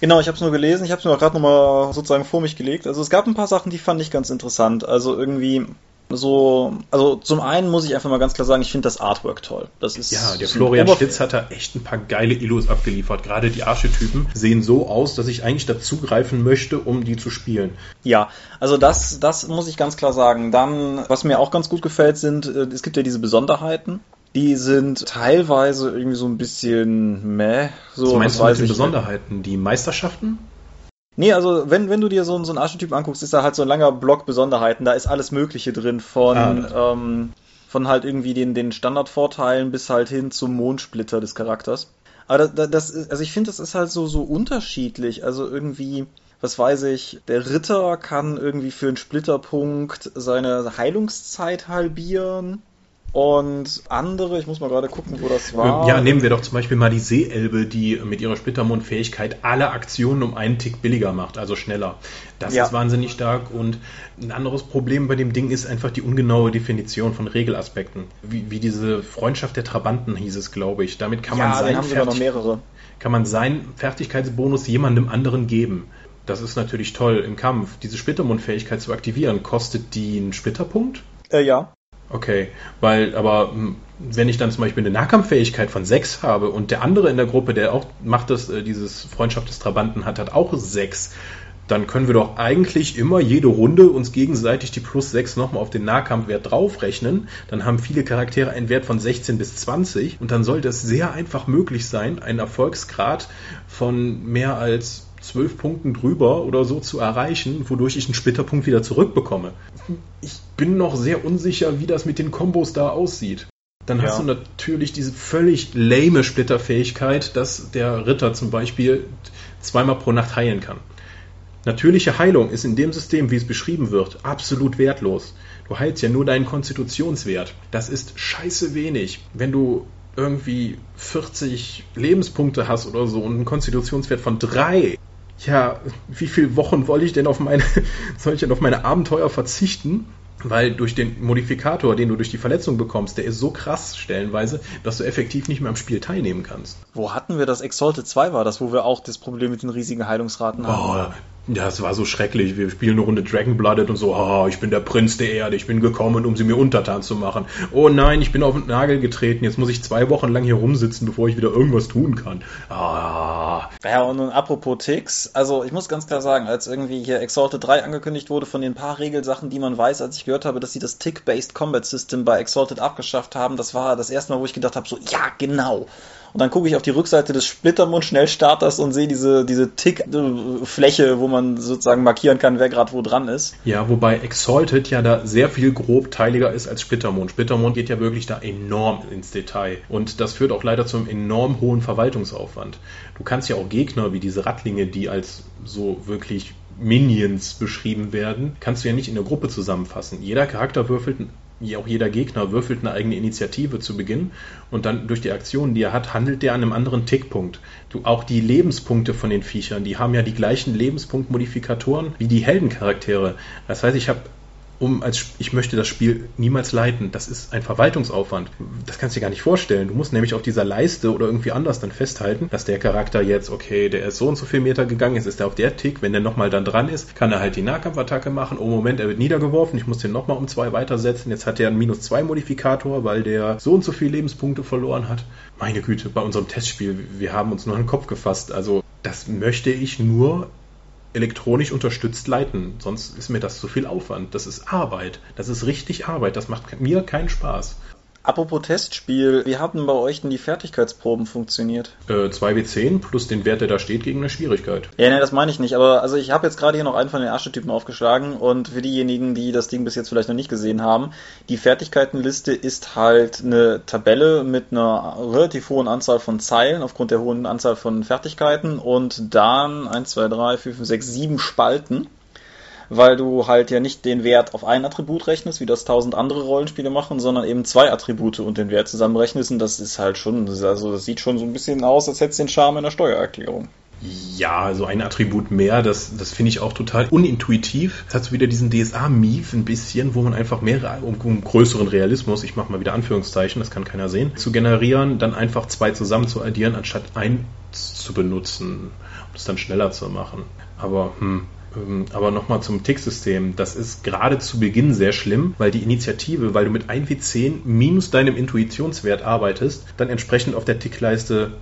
Genau, ich habe es nur gelesen, ich habe es mir auch gerade nochmal sozusagen vor mich gelegt. Also es gab ein paar Sachen, die fand ich ganz interessant. Also irgendwie so, also zum einen muss ich einfach mal ganz klar sagen, ich finde das Artwork toll. Das ist ja, der Florian Stitz hat da echt ein paar geile Illos abgeliefert. Gerade die Archetypen sehen so aus, dass ich eigentlich dazugreifen möchte, um die zu spielen. Ja, also das, das muss ich ganz klar sagen. Dann, was mir auch ganz gut gefällt, sind, äh, es gibt ja diese Besonderheiten. Die sind teilweise irgendwie so ein bisschen meh. So, was meinst du mit den Besonderheiten? Die Meisterschaften? Nee, also wenn, wenn du dir so, so einen Archetyp anguckst, ist da halt so ein langer Block Besonderheiten. Da ist alles Mögliche drin von, ah, ähm, von halt irgendwie den, den Standardvorteilen bis halt hin zum Mondsplitter des Charakters. Aber das, das also ich finde, das ist halt so, so unterschiedlich. Also irgendwie, was weiß ich, der Ritter kann irgendwie für einen Splitterpunkt seine Heilungszeit halbieren. Und andere, ich muss mal gerade gucken, wo das war. Ja, nehmen wir doch zum Beispiel mal die Seeelbe, die mit ihrer Splittermond-Fähigkeit alle Aktionen um einen Tick billiger macht, also schneller. Das ja. ist wahnsinnig stark. Und ein anderes Problem bei dem Ding ist einfach die ungenaue Definition von Regelaspekten. Wie, wie diese Freundschaft der Trabanten hieß es, glaube ich. Damit kann man, ja, seinen Fertig kann man seinen Fertigkeitsbonus jemandem anderen geben. Das ist natürlich toll im Kampf. Diese Splittermond-Fähigkeit zu aktivieren, kostet die einen Splitterpunkt? Äh, ja. Okay, weil, aber hm, wenn ich dann zum Beispiel eine Nahkampffähigkeit von 6 habe und der andere in der Gruppe, der auch macht das, äh, dieses Freundschaft des Trabanten hat, hat auch 6, dann können wir doch eigentlich immer jede Runde uns gegenseitig die plus 6 nochmal auf den Nahkampfwert draufrechnen. Dann haben viele Charaktere einen Wert von 16 bis 20 und dann sollte es sehr einfach möglich sein, einen Erfolgsgrad von mehr als zwölf Punkten drüber oder so zu erreichen, wodurch ich einen Splitterpunkt wieder zurückbekomme. Ich bin noch sehr unsicher, wie das mit den Kombos da aussieht. Dann ja. hast du natürlich diese völlig lame Splitterfähigkeit, dass der Ritter zum Beispiel zweimal pro Nacht heilen kann. Natürliche Heilung ist in dem System, wie es beschrieben wird, absolut wertlos. Du heilst ja nur deinen Konstitutionswert. Das ist scheiße wenig. Wenn du irgendwie 40 Lebenspunkte hast oder so und einen Konstitutionswert von 3, ja, wie viele Wochen wollte ich denn auf meine, soll ich denn auf meine Abenteuer verzichten? Weil durch den Modifikator, den du durch die Verletzung bekommst, der ist so krass stellenweise, dass du effektiv nicht mehr am Spiel teilnehmen kannst. Wo hatten wir das? Exalted 2 war das, wo wir auch das Problem mit den riesigen Heilungsraten hatten. Oh, ja, es war so schrecklich. Wir spielen eine Runde Dragon Blooded und so, oh, ich bin der Prinz der Erde, ich bin gekommen, um sie mir untertan zu machen. Oh nein, ich bin auf den Nagel getreten, jetzt muss ich zwei Wochen lang hier rumsitzen, bevor ich wieder irgendwas tun kann. Ah. Ja, und nun apropos Ticks, also ich muss ganz klar sagen, als irgendwie hier Exalted 3 angekündigt wurde, von den paar Regelsachen, die man weiß, als ich gehört habe, dass sie das Tick-Based Combat System bei Exalted abgeschafft haben, das war das erste Mal, wo ich gedacht habe, so, ja, genau. Und dann gucke ich auf die Rückseite des Splittermund-Schnellstarters und sehe diese, diese Tick-Fläche, wo man sozusagen markieren kann, wer gerade wo dran ist. Ja, wobei Exalted ja da sehr viel grobteiliger ist als Splittermond. Splittermond geht ja wirklich da enorm ins Detail. Und das führt auch leider zum enorm hohen Verwaltungsaufwand. Du kannst ja auch Gegner wie diese Rattlinge, die als so wirklich Minions beschrieben werden, kannst du ja nicht in der Gruppe zusammenfassen. Jeder Charakter würfelt auch jeder Gegner würfelt eine eigene Initiative zu Beginn und dann durch die Aktionen, die er hat, handelt der an einem anderen Tickpunkt. Du, auch die Lebenspunkte von den Viechern, die haben ja die gleichen Lebenspunktmodifikatoren wie die Heldencharaktere. Das heißt, ich habe um als ich möchte das Spiel niemals leiten. Das ist ein Verwaltungsaufwand. Das kannst du dir gar nicht vorstellen. Du musst nämlich auf dieser Leiste oder irgendwie anders dann festhalten, dass der Charakter jetzt, okay, der ist so und so viel Meter gegangen, jetzt ist er auf der Tick. Wenn der nochmal dann dran ist, kann er halt die Nahkampfattacke machen. Oh Moment, er wird niedergeworfen. Ich muss den nochmal um zwei weitersetzen. Jetzt hat er einen minus zwei Modifikator, weil der so und so viele Lebenspunkte verloren hat. Meine Güte, bei unserem Testspiel, wir haben uns nur an den Kopf gefasst. Also, das möchte ich nur elektronisch unterstützt leiten. Sonst ist mir das zu viel Aufwand. Das ist Arbeit. Das ist richtig Arbeit. Das macht mir keinen Spaß. Apropos Testspiel, wie haben bei euch denn die Fertigkeitsproben funktioniert? Äh, 2W10 plus den Wert, der da steht, gegen eine Schwierigkeit. Ja, ne, das meine ich nicht. Aber also ich habe jetzt gerade hier noch einen von den Archetypen aufgeschlagen und für diejenigen, die das Ding bis jetzt vielleicht noch nicht gesehen haben, die Fertigkeitenliste ist halt eine Tabelle mit einer relativ hohen Anzahl von Zeilen aufgrund der hohen Anzahl von Fertigkeiten und dann 1, 2, 3, 4, 5, 6, 7 Spalten weil du halt ja nicht den Wert auf ein Attribut rechnest, wie das tausend andere Rollenspiele machen, sondern eben zwei Attribute und den Wert zusammenrechnest. Und das ist halt schon, also das sieht schon so ein bisschen aus, als hätte es den Charme einer Steuererklärung. Ja, so ein Attribut mehr, das, das finde ich auch total unintuitiv. Es hat so wieder diesen DSA-Mief ein bisschen, wo man einfach mehrere, um, um größeren Realismus, ich mache mal wieder Anführungszeichen, das kann keiner sehen, zu generieren, dann einfach zwei zusammen zu addieren, anstatt eins zu benutzen, um es dann schneller zu machen. Aber hm, aber nochmal zum Ticksystem. Das ist gerade zu Beginn sehr schlimm, weil die Initiative, weil du mit 1W10 minus deinem Intuitionswert arbeitest, dann entsprechend auf der Tickleiste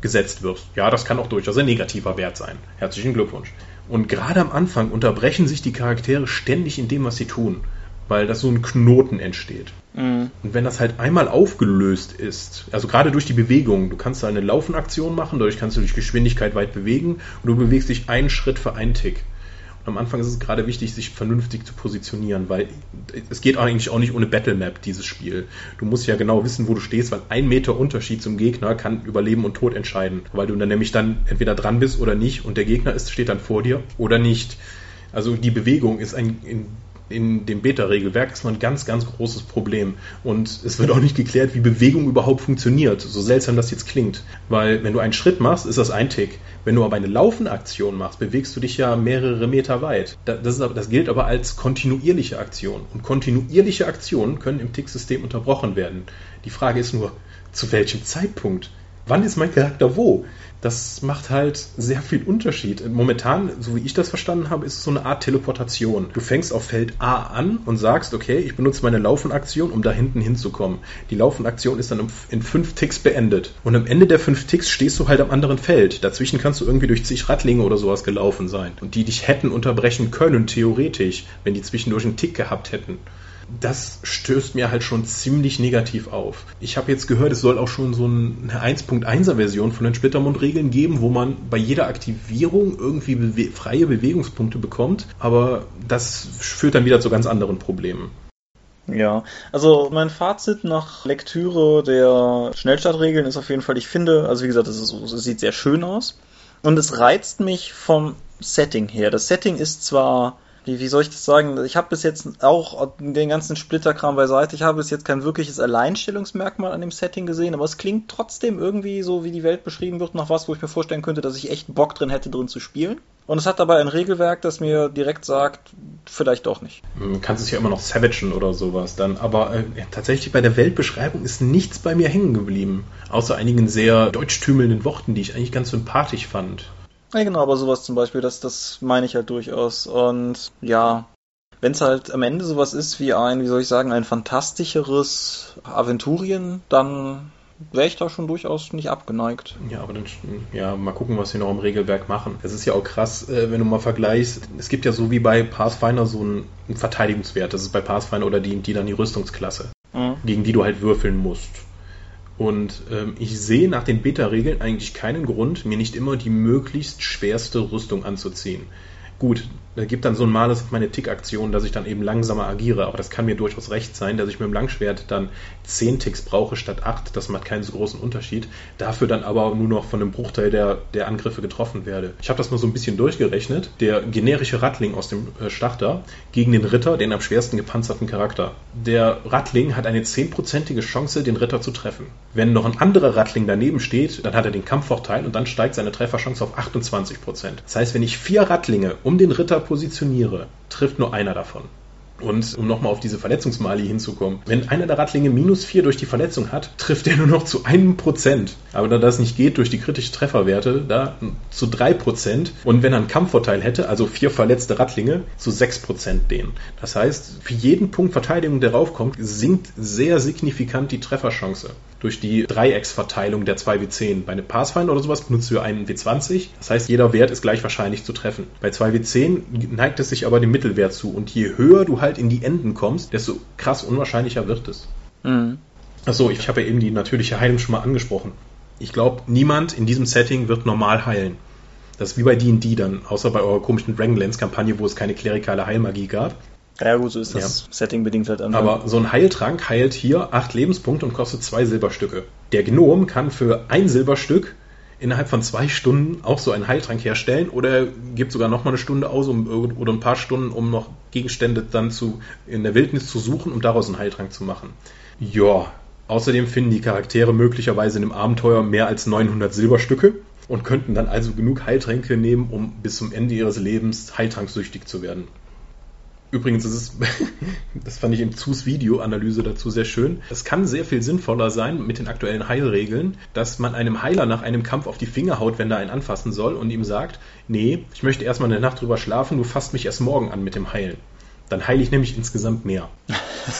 gesetzt wirst. Ja, das kann auch durchaus ein negativer Wert sein. Herzlichen Glückwunsch. Und gerade am Anfang unterbrechen sich die Charaktere ständig in dem, was sie tun, weil das so ein Knoten entsteht. Mhm. Und wenn das halt einmal aufgelöst ist, also gerade durch die Bewegung, du kannst da eine Laufenaktion machen, dadurch kannst du dich Geschwindigkeit weit bewegen und du bewegst dich einen Schritt für einen Tick. Am Anfang ist es gerade wichtig, sich vernünftig zu positionieren, weil es geht eigentlich auch nicht ohne Battlemap, dieses Spiel. Du musst ja genau wissen, wo du stehst, weil ein Meter Unterschied zum Gegner kann über Leben und Tod entscheiden, weil du dann nämlich dann entweder dran bist oder nicht und der Gegner ist, steht dann vor dir oder nicht. Also die Bewegung ist ein in in dem Beta-Regelwerk ist noch ein ganz, ganz großes Problem. Und es wird auch nicht geklärt, wie Bewegung überhaupt funktioniert. So seltsam das jetzt klingt. Weil wenn du einen Schritt machst, ist das ein Tick. Wenn du aber eine Laufenaktion machst, bewegst du dich ja mehrere Meter weit. Das, aber, das gilt aber als kontinuierliche Aktion. Und kontinuierliche Aktionen können im Ticksystem unterbrochen werden. Die Frage ist nur, zu welchem Zeitpunkt? Wann ist mein Charakter wo? Das macht halt sehr viel Unterschied. Momentan, so wie ich das verstanden habe, ist es so eine Art Teleportation. Du fängst auf Feld A an und sagst, okay, ich benutze meine Laufenaktion, um da hinten hinzukommen. Die Laufenaktion ist dann in fünf Ticks beendet. Und am Ende der fünf Ticks stehst du halt am anderen Feld. Dazwischen kannst du irgendwie durch zig Radlinge oder sowas gelaufen sein. Und die dich hätten unterbrechen können, theoretisch, wenn die zwischendurch einen Tick gehabt hätten das stößt mir halt schon ziemlich negativ auf. Ich habe jetzt gehört, es soll auch schon so eine 1.1er Version von den Splittermund-Regeln geben, wo man bei jeder Aktivierung irgendwie bewe freie Bewegungspunkte bekommt, aber das führt dann wieder zu ganz anderen Problemen. Ja, also mein Fazit nach Lektüre der Schnellstartregeln ist auf jeden Fall, ich finde, also wie gesagt, es, sieht sehr schön aus und es reizt mich vom Setting her. Das Setting ist zwar wie, wie soll ich das sagen? Ich habe bis jetzt auch den ganzen Splitterkram beiseite. Ich habe bis jetzt kein wirkliches Alleinstellungsmerkmal an dem Setting gesehen, aber es klingt trotzdem irgendwie so, wie die Welt beschrieben wird, nach was, wo ich mir vorstellen könnte, dass ich echt Bock drin hätte, drin zu spielen. Und es hat dabei ein Regelwerk, das mir direkt sagt, vielleicht doch nicht. Du hm, kannst es ja immer noch savagen oder sowas dann. Aber äh, tatsächlich bei der Weltbeschreibung ist nichts bei mir hängen geblieben. Außer einigen sehr deutschtümelnden Worten, die ich eigentlich ganz sympathisch fand. Ja, genau, aber sowas zum Beispiel, das, das meine ich halt durchaus. Und ja, wenn es halt am Ende sowas ist wie ein, wie soll ich sagen, ein fantastischeres Aventurien, dann wäre ich da schon durchaus nicht abgeneigt. Ja, aber dann, ja, mal gucken, was sie noch im Regelwerk machen. Es ist ja auch krass, äh, wenn du mal vergleichst. Es gibt ja so wie bei Pathfinder so einen, Verteidigungswert. Das ist bei Pathfinder oder die, die dann die Rüstungsklasse, mhm. gegen die du halt würfeln musst. Und ähm, ich sehe nach den Beta-Regeln eigentlich keinen Grund, mir nicht immer die möglichst schwerste Rüstung anzuziehen. Gut, da gibt dann so ein Males auf meine Tick-Aktion, dass ich dann eben langsamer agiere. Aber das kann mir durchaus recht sein, dass ich mit dem Langschwert dann 10 Ticks brauche statt 8. Das macht keinen so großen Unterschied. Dafür dann aber nur noch von einem Bruchteil der, der Angriffe getroffen werde. Ich habe das mal so ein bisschen durchgerechnet. Der generische Rattling aus dem äh, Starter gegen den Ritter, den am schwersten gepanzerten Charakter. Der Rattling hat eine 10%ige Chance, den Ritter zu treffen. Wenn noch ein anderer Rattling daneben steht, dann hat er den Kampfvorteil und dann steigt seine Trefferchance auf 28%. Das heißt, wenn ich vier Rattlinge um den Ritter positioniere, trifft nur einer davon. Und um nochmal auf diese Verletzungsmali hinzukommen, wenn einer der Radlinge minus 4 durch die Verletzung hat, trifft er nur noch zu einem Prozent. Aber da das nicht geht durch die kritischen Trefferwerte, da zu 3 Prozent. Und wenn er einen Kampfvorteil hätte, also vier verletzte Radlinge, zu 6 Prozent den. Das heißt, für jeden Punkt Verteidigung, der raufkommt, sinkt sehr signifikant die Trefferchance durch die Dreiecksverteilung der 2W10. Bei einem Pathfinder oder sowas benutzt du einen W20. Das heißt, jeder Wert ist gleich wahrscheinlich zu treffen. Bei 2W10 neigt es sich aber dem Mittelwert zu. Und je höher du halt in die Enden kommst, desto krass unwahrscheinlicher wird es. Mhm. Achso, ich habe ja eben die natürliche Heilung schon mal angesprochen. Ich glaube, niemand in diesem Setting wird normal heilen. Das ist wie bei D&D dann, außer bei eurer komischen Dragonlance-Kampagne, wo es keine klerikale Heilmagie gab. Ja gut, so ist das ja. Setting bedingt halt einfach. Aber so ein Heiltrank heilt hier acht Lebenspunkte und kostet zwei Silberstücke. Der Gnom kann für ein Silberstück innerhalb von zwei Stunden auch so einen Heiltrank herstellen oder gibt sogar noch mal eine Stunde aus um, oder ein paar Stunden, um noch Gegenstände dann zu, in der Wildnis zu suchen, um daraus einen Heiltrank zu machen. Ja, außerdem finden die Charaktere möglicherweise in dem Abenteuer mehr als 900 Silberstücke und könnten dann also genug Heiltränke nehmen, um bis zum Ende ihres Lebens heiltranksüchtig zu werden. Übrigens ist es, das fand ich in Zus Videoanalyse dazu sehr schön. Es kann sehr viel sinnvoller sein mit den aktuellen Heilregeln, dass man einem Heiler nach einem Kampf auf die Finger haut, wenn er einen anfassen soll und ihm sagt, nee, ich möchte erstmal eine Nacht drüber schlafen, du fasst mich erst morgen an mit dem Heilen. Dann heile ich nämlich insgesamt mehr.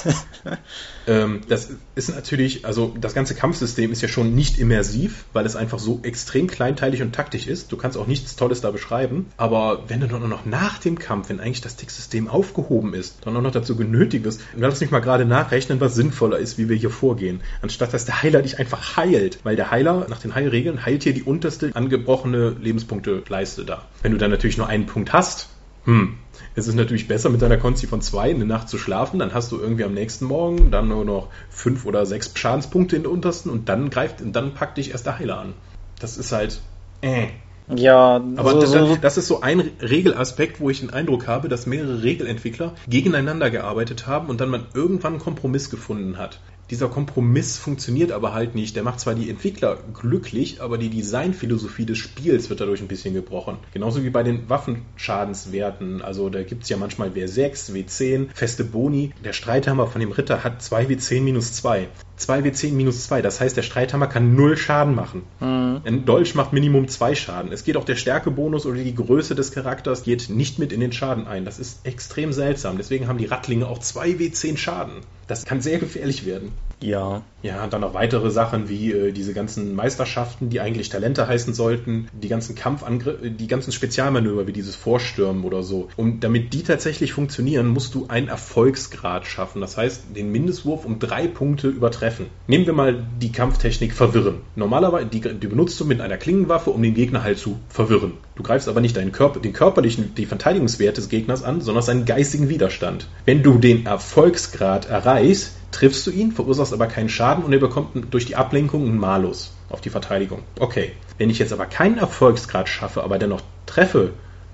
ähm, das ist natürlich, also das ganze Kampfsystem ist ja schon nicht immersiv, weil es einfach so extrem kleinteilig und taktisch ist. Du kannst auch nichts Tolles da beschreiben. Aber wenn du dann noch nach dem Kampf, wenn eigentlich das Ticksystem aufgehoben ist, dann auch noch dazu genötigt wirst, dann lass mich mal gerade nachrechnen, was sinnvoller ist, wie wir hier vorgehen. Anstatt dass der Heiler dich einfach heilt. Weil der Heiler nach den Heilregeln heilt hier die unterste angebrochene Lebenspunkte-Leiste da. Wenn du dann natürlich nur einen Punkt hast, hm, es ist natürlich besser, mit deiner Konzi von zwei eine Nacht zu schlafen. Dann hast du irgendwie am nächsten Morgen dann nur noch fünf oder sechs Schadenspunkte in der untersten und dann greift, und dann packt dich erst der Heiler an. Das ist halt, äh. Ja, aber so, das, so, das, ist so ein Regelaspekt, wo ich den Eindruck habe, dass mehrere Regelentwickler gegeneinander gearbeitet haben und dann man irgendwann einen Kompromiss gefunden hat dieser Kompromiss funktioniert aber halt nicht. Der macht zwar die Entwickler glücklich, aber die Designphilosophie des Spiels wird dadurch ein bisschen gebrochen. Genauso wie bei den Waffenschadenswerten. Also da gibt es ja manchmal W6, W10, feste Boni. Der Streithammer von dem Ritter hat 2 W10 minus 2. 2W10 minus 2. Das heißt, der Streithammer kann 0 Schaden machen. Mhm. Ein Dolch macht Minimum 2 Schaden. Es geht auch der Stärkebonus oder die Größe des Charakters geht nicht mit in den Schaden ein. Das ist extrem seltsam. Deswegen haben die Rattlinge auch 2W10 Schaden. Das kann sehr gefährlich werden. Ja. Ja, und dann noch weitere Sachen wie äh, diese ganzen Meisterschaften, die eigentlich Talente heißen sollten, die ganzen Kampfangriffe, die ganzen Spezialmanöver wie dieses Vorstürmen oder so. Und damit die tatsächlich funktionieren, musst du einen Erfolgsgrad schaffen. Das heißt, den Mindestwurf um drei Punkte übertreffen. Nehmen wir mal die Kampftechnik Verwirren. Normalerweise, die, die benutzt du mit einer Klingenwaffe, um den Gegner halt zu verwirren. Du greifst aber nicht deinen Körper, den körperlichen, die Verteidigungswerte des Gegners an, sondern seinen geistigen Widerstand. Wenn du den Erfolgsgrad erreichst, triffst du ihn, verursachst aber keinen Schaden und er bekommt durch die Ablenkung einen Malus auf die Verteidigung. Okay. Wenn ich jetzt aber keinen Erfolgsgrad schaffe, aber dennoch treffe,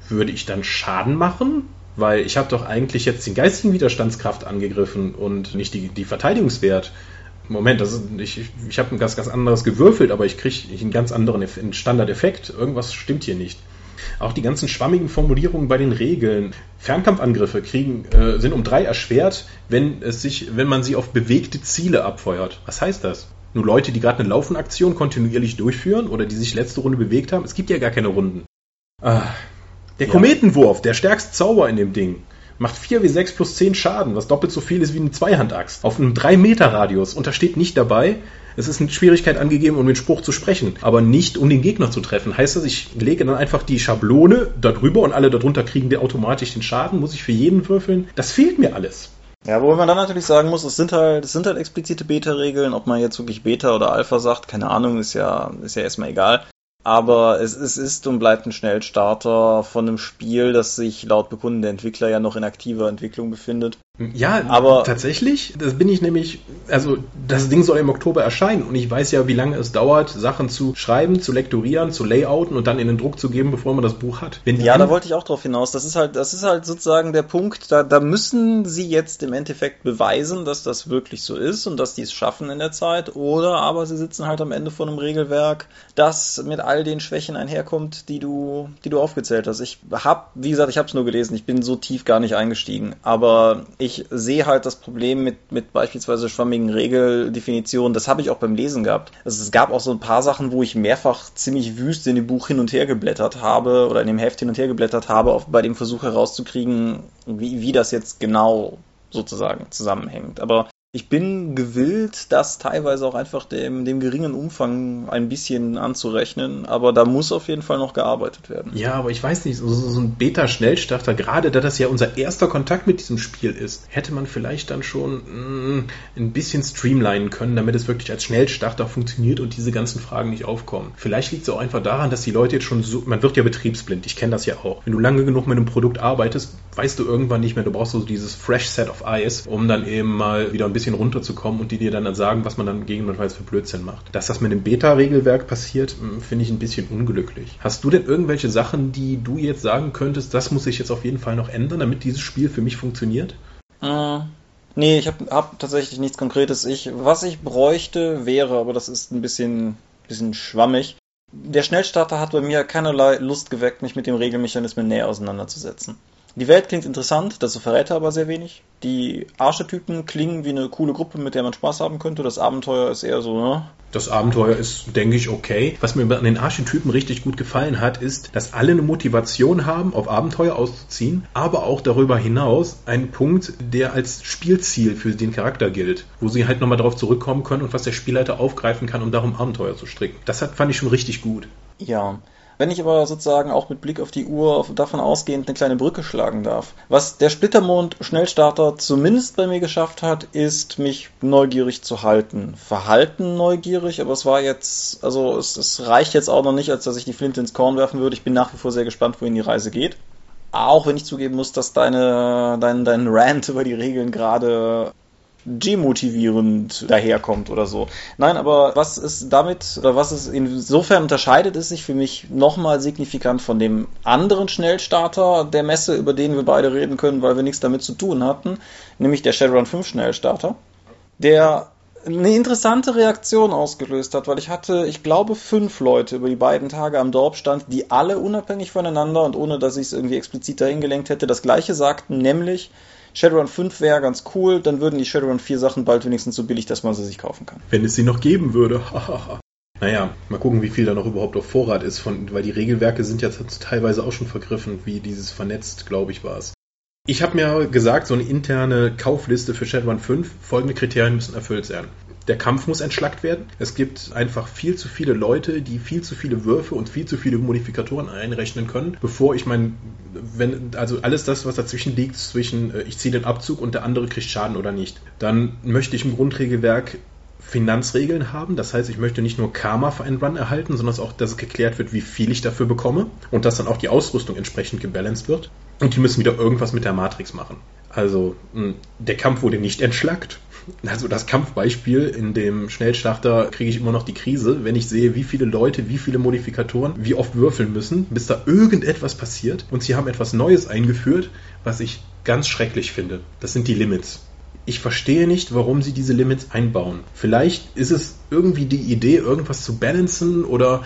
würde ich dann Schaden machen? Weil ich habe doch eigentlich jetzt den geistigen Widerstandskraft angegriffen und nicht die, die Verteidigungswert. Moment, das ist, ich, ich habe ein ganz, ganz anderes gewürfelt, aber ich kriege einen ganz anderen Standardeffekt. Irgendwas stimmt hier nicht. Auch die ganzen schwammigen Formulierungen bei den Regeln. Fernkampfangriffe kriegen, äh, sind um drei erschwert, wenn es sich, wenn man sie auf bewegte Ziele abfeuert. Was heißt das? Nur Leute, die gerade eine Laufenaktion kontinuierlich durchführen oder die sich letzte Runde bewegt haben. Es gibt ja gar keine Runden. Ah, der ja. Kometenwurf, der stärkste Zauber in dem Ding, macht 4w6 plus 10 Schaden, was doppelt so viel ist wie eine Zweihandaxt. Auf einem 3 Meter Radius. Und da steht nicht dabei, es ist eine Schwierigkeit angegeben, um den Spruch zu sprechen, aber nicht um den Gegner zu treffen. Heißt das, ich lege dann einfach die Schablone darüber und alle darunter kriegen automatisch den Schaden? Muss ich für jeden würfeln? Das fehlt mir alles. Ja, wobei man dann natürlich sagen muss, es sind halt, es sind halt explizite Beta-Regeln, ob man jetzt wirklich Beta oder Alpha sagt, keine Ahnung, ist ja, ist ja erstmal egal. Aber es, es ist und bleibt ein Schnellstarter von einem Spiel, das sich laut Bekunden der Entwickler ja noch in aktiver Entwicklung befindet. Ja, aber tatsächlich, das bin ich nämlich, also das Ding soll im Oktober erscheinen und ich weiß ja, wie lange es dauert, Sachen zu schreiben, zu lektorieren, zu layouten und dann in den Druck zu geben, bevor man das Buch hat. ja, da wollte ich auch drauf hinaus. Das ist halt, das ist halt sozusagen der Punkt, da, da müssen sie jetzt im Endeffekt beweisen, dass das wirklich so ist und dass die es schaffen in der Zeit, oder aber sie sitzen halt am Ende von einem Regelwerk, das mit all den Schwächen einherkommt, die du, die du aufgezählt hast. Ich hab, wie gesagt, ich habe es nur gelesen, ich bin so tief gar nicht eingestiegen, aber ich ich sehe halt das Problem mit, mit beispielsweise schwammigen Regeldefinitionen. Das habe ich auch beim Lesen gehabt. Also es gab auch so ein paar Sachen, wo ich mehrfach ziemlich wüst in dem Buch hin und her geblättert habe oder in dem Heft hin und her geblättert habe, auf, bei dem Versuch herauszukriegen, wie, wie das jetzt genau sozusagen zusammenhängt. Aber ich bin gewillt, das teilweise auch einfach dem, dem geringen Umfang ein bisschen anzurechnen, aber da muss auf jeden Fall noch gearbeitet werden. Ja, aber ich weiß nicht, so, so ein Beta-Schnellstarter, gerade da das ja unser erster Kontakt mit diesem Spiel ist, hätte man vielleicht dann schon mh, mm, ein bisschen streamlinen können, damit es wirklich als Schnellstarter funktioniert und diese ganzen Fragen nicht aufkommen. Vielleicht liegt es auch einfach daran, dass die Leute jetzt schon so, man wird ja betriebsblind, ich kenne das ja auch. Wenn du lange genug mit einem Produkt arbeitest, weißt du irgendwann nicht mehr, du brauchst so dieses Fresh Set of Eyes, um dann eben mal wieder ein bisschen runterzukommen und die dir dann sagen, was man dann gegebenenfalls für Blödsinn macht. Dass das mit dem Beta-Regelwerk passiert, hm, finde ich ein bisschen unglücklich. Hast du denn irgendwelche Sachen, die du jetzt sagen könntest, das muss ich jetzt auf jeden Fall noch ändern, damit dieses Spiel für mich funktioniert? Äh, nee, ich habe hab tatsächlich nichts Konkretes. Ich, was ich bräuchte, wäre, aber das ist ein bisschen, bisschen schwammig. Der Schnellstarter hat bei mir keinerlei Lust geweckt, mich mit dem Regelmechanismen näher auseinanderzusetzen Die Welt klingt interessant, dazu verrät er aber sehr wenig. Die Archetypen klingen wie eine coole Gruppe, mit der man Spaß haben könnte. Das Abenteuer ist eher so, ne? Das Abenteuer ist, denke ich, okay. Was mir an den Archetypen richtig gut gefallen hat, ist, dass alle eine Motivation haben, auf Abenteuer auszuziehen, aber auch darüber hinaus einen Punkt, der als Spielziel für den Charakter gilt, wo sie halt nochmal darauf zurückkommen können und was der Spielleiter aufgreifen kann, um darum Abenteuer zu stricken. Das hat, fand ich schon richtig gut. Ja. Wenn ich aber sozusagen auch mit Blick auf die Uhr davon ausgehend eine kleine Brücke schlagen darf. Was der Splittermond Schnellstarter zumindest bei mir geschafft hat, ist mich neugierig zu halten. Verhalten neugierig, aber es war jetzt, also es, es reicht jetzt auch noch nicht, als dass ich die Flinte ins Korn werfen würde. Ich bin nach wie vor sehr gespannt, wohin die Reise geht. Auch wenn ich zugeben muss, dass deine, dein, dein Rant über die Regeln gerade demotivierend daherkommt oder so. Nein, aber was es damit, oder was es insofern unterscheidet, ist sich für mich nochmal signifikant von dem anderen Schnellstarter der Messe, über den wir beide reden können, weil wir nichts damit zu tun hatten, nämlich der Shadowrun 5 Schnellstarter, der eine interessante Reaktion ausgelöst hat, weil ich hatte, ich glaube, fünf Leute über die beiden Tage am Dorp stand, die alle unabhängig voneinander und ohne dass ich es irgendwie explizit dahin gelenkt hätte, das gleiche sagten, nämlich, Shadowrun 5 wäre ganz cool, dann würden die Shadowrun 4 Sachen bald wenigstens so billig, dass man sie sich kaufen kann. Wenn es sie noch geben würde. naja, mal gucken, wie viel da noch überhaupt auf Vorrat ist, von, weil die Regelwerke sind ja teilweise auch schon vergriffen, wie dieses vernetzt, glaube ich, war es. Ich habe mir gesagt, so eine interne Kaufliste für Shadowrun 5, folgende Kriterien müssen erfüllt sein der Kampf muss entschlackt werden. Es gibt einfach viel zu viele Leute, die viel zu viele Würfe und viel zu viele Modifikatoren einrechnen können, bevor ich mein, wenn, also alles das, was dazwischen liegt, zwischen äh, ich ziehe den Abzug und der andere kriegt Schaden oder nicht, dann möchte ich im Grundregelwerk Finanzregeln haben. Das heißt, ich möchte nicht nur Karma für einen Run erhalten, sondern auch, dass geklärt wird, wie viel ich dafür bekomme und dass dann auch die Ausrüstung entsprechend gebalanced wird. Und die müssen wieder irgendwas mit der Matrix machen. Also der Kampf wurde nicht entschlackt. Also das Kampfbeispiel in dem Schnellstarter kriege ich immer noch die Krise, wenn ich sehe, wie viele Leute, wie viele Modifikatoren, wie oft würfeln müssen, bis da irgendetwas passiert. Und sie haben etwas Neues eingeführt, was ich ganz schrecklich finde. Das sind die Limits. Ich verstehe nicht, warum sie diese Limits einbauen. Vielleicht ist es irgendwie die Idee, irgendwas zu balancen oder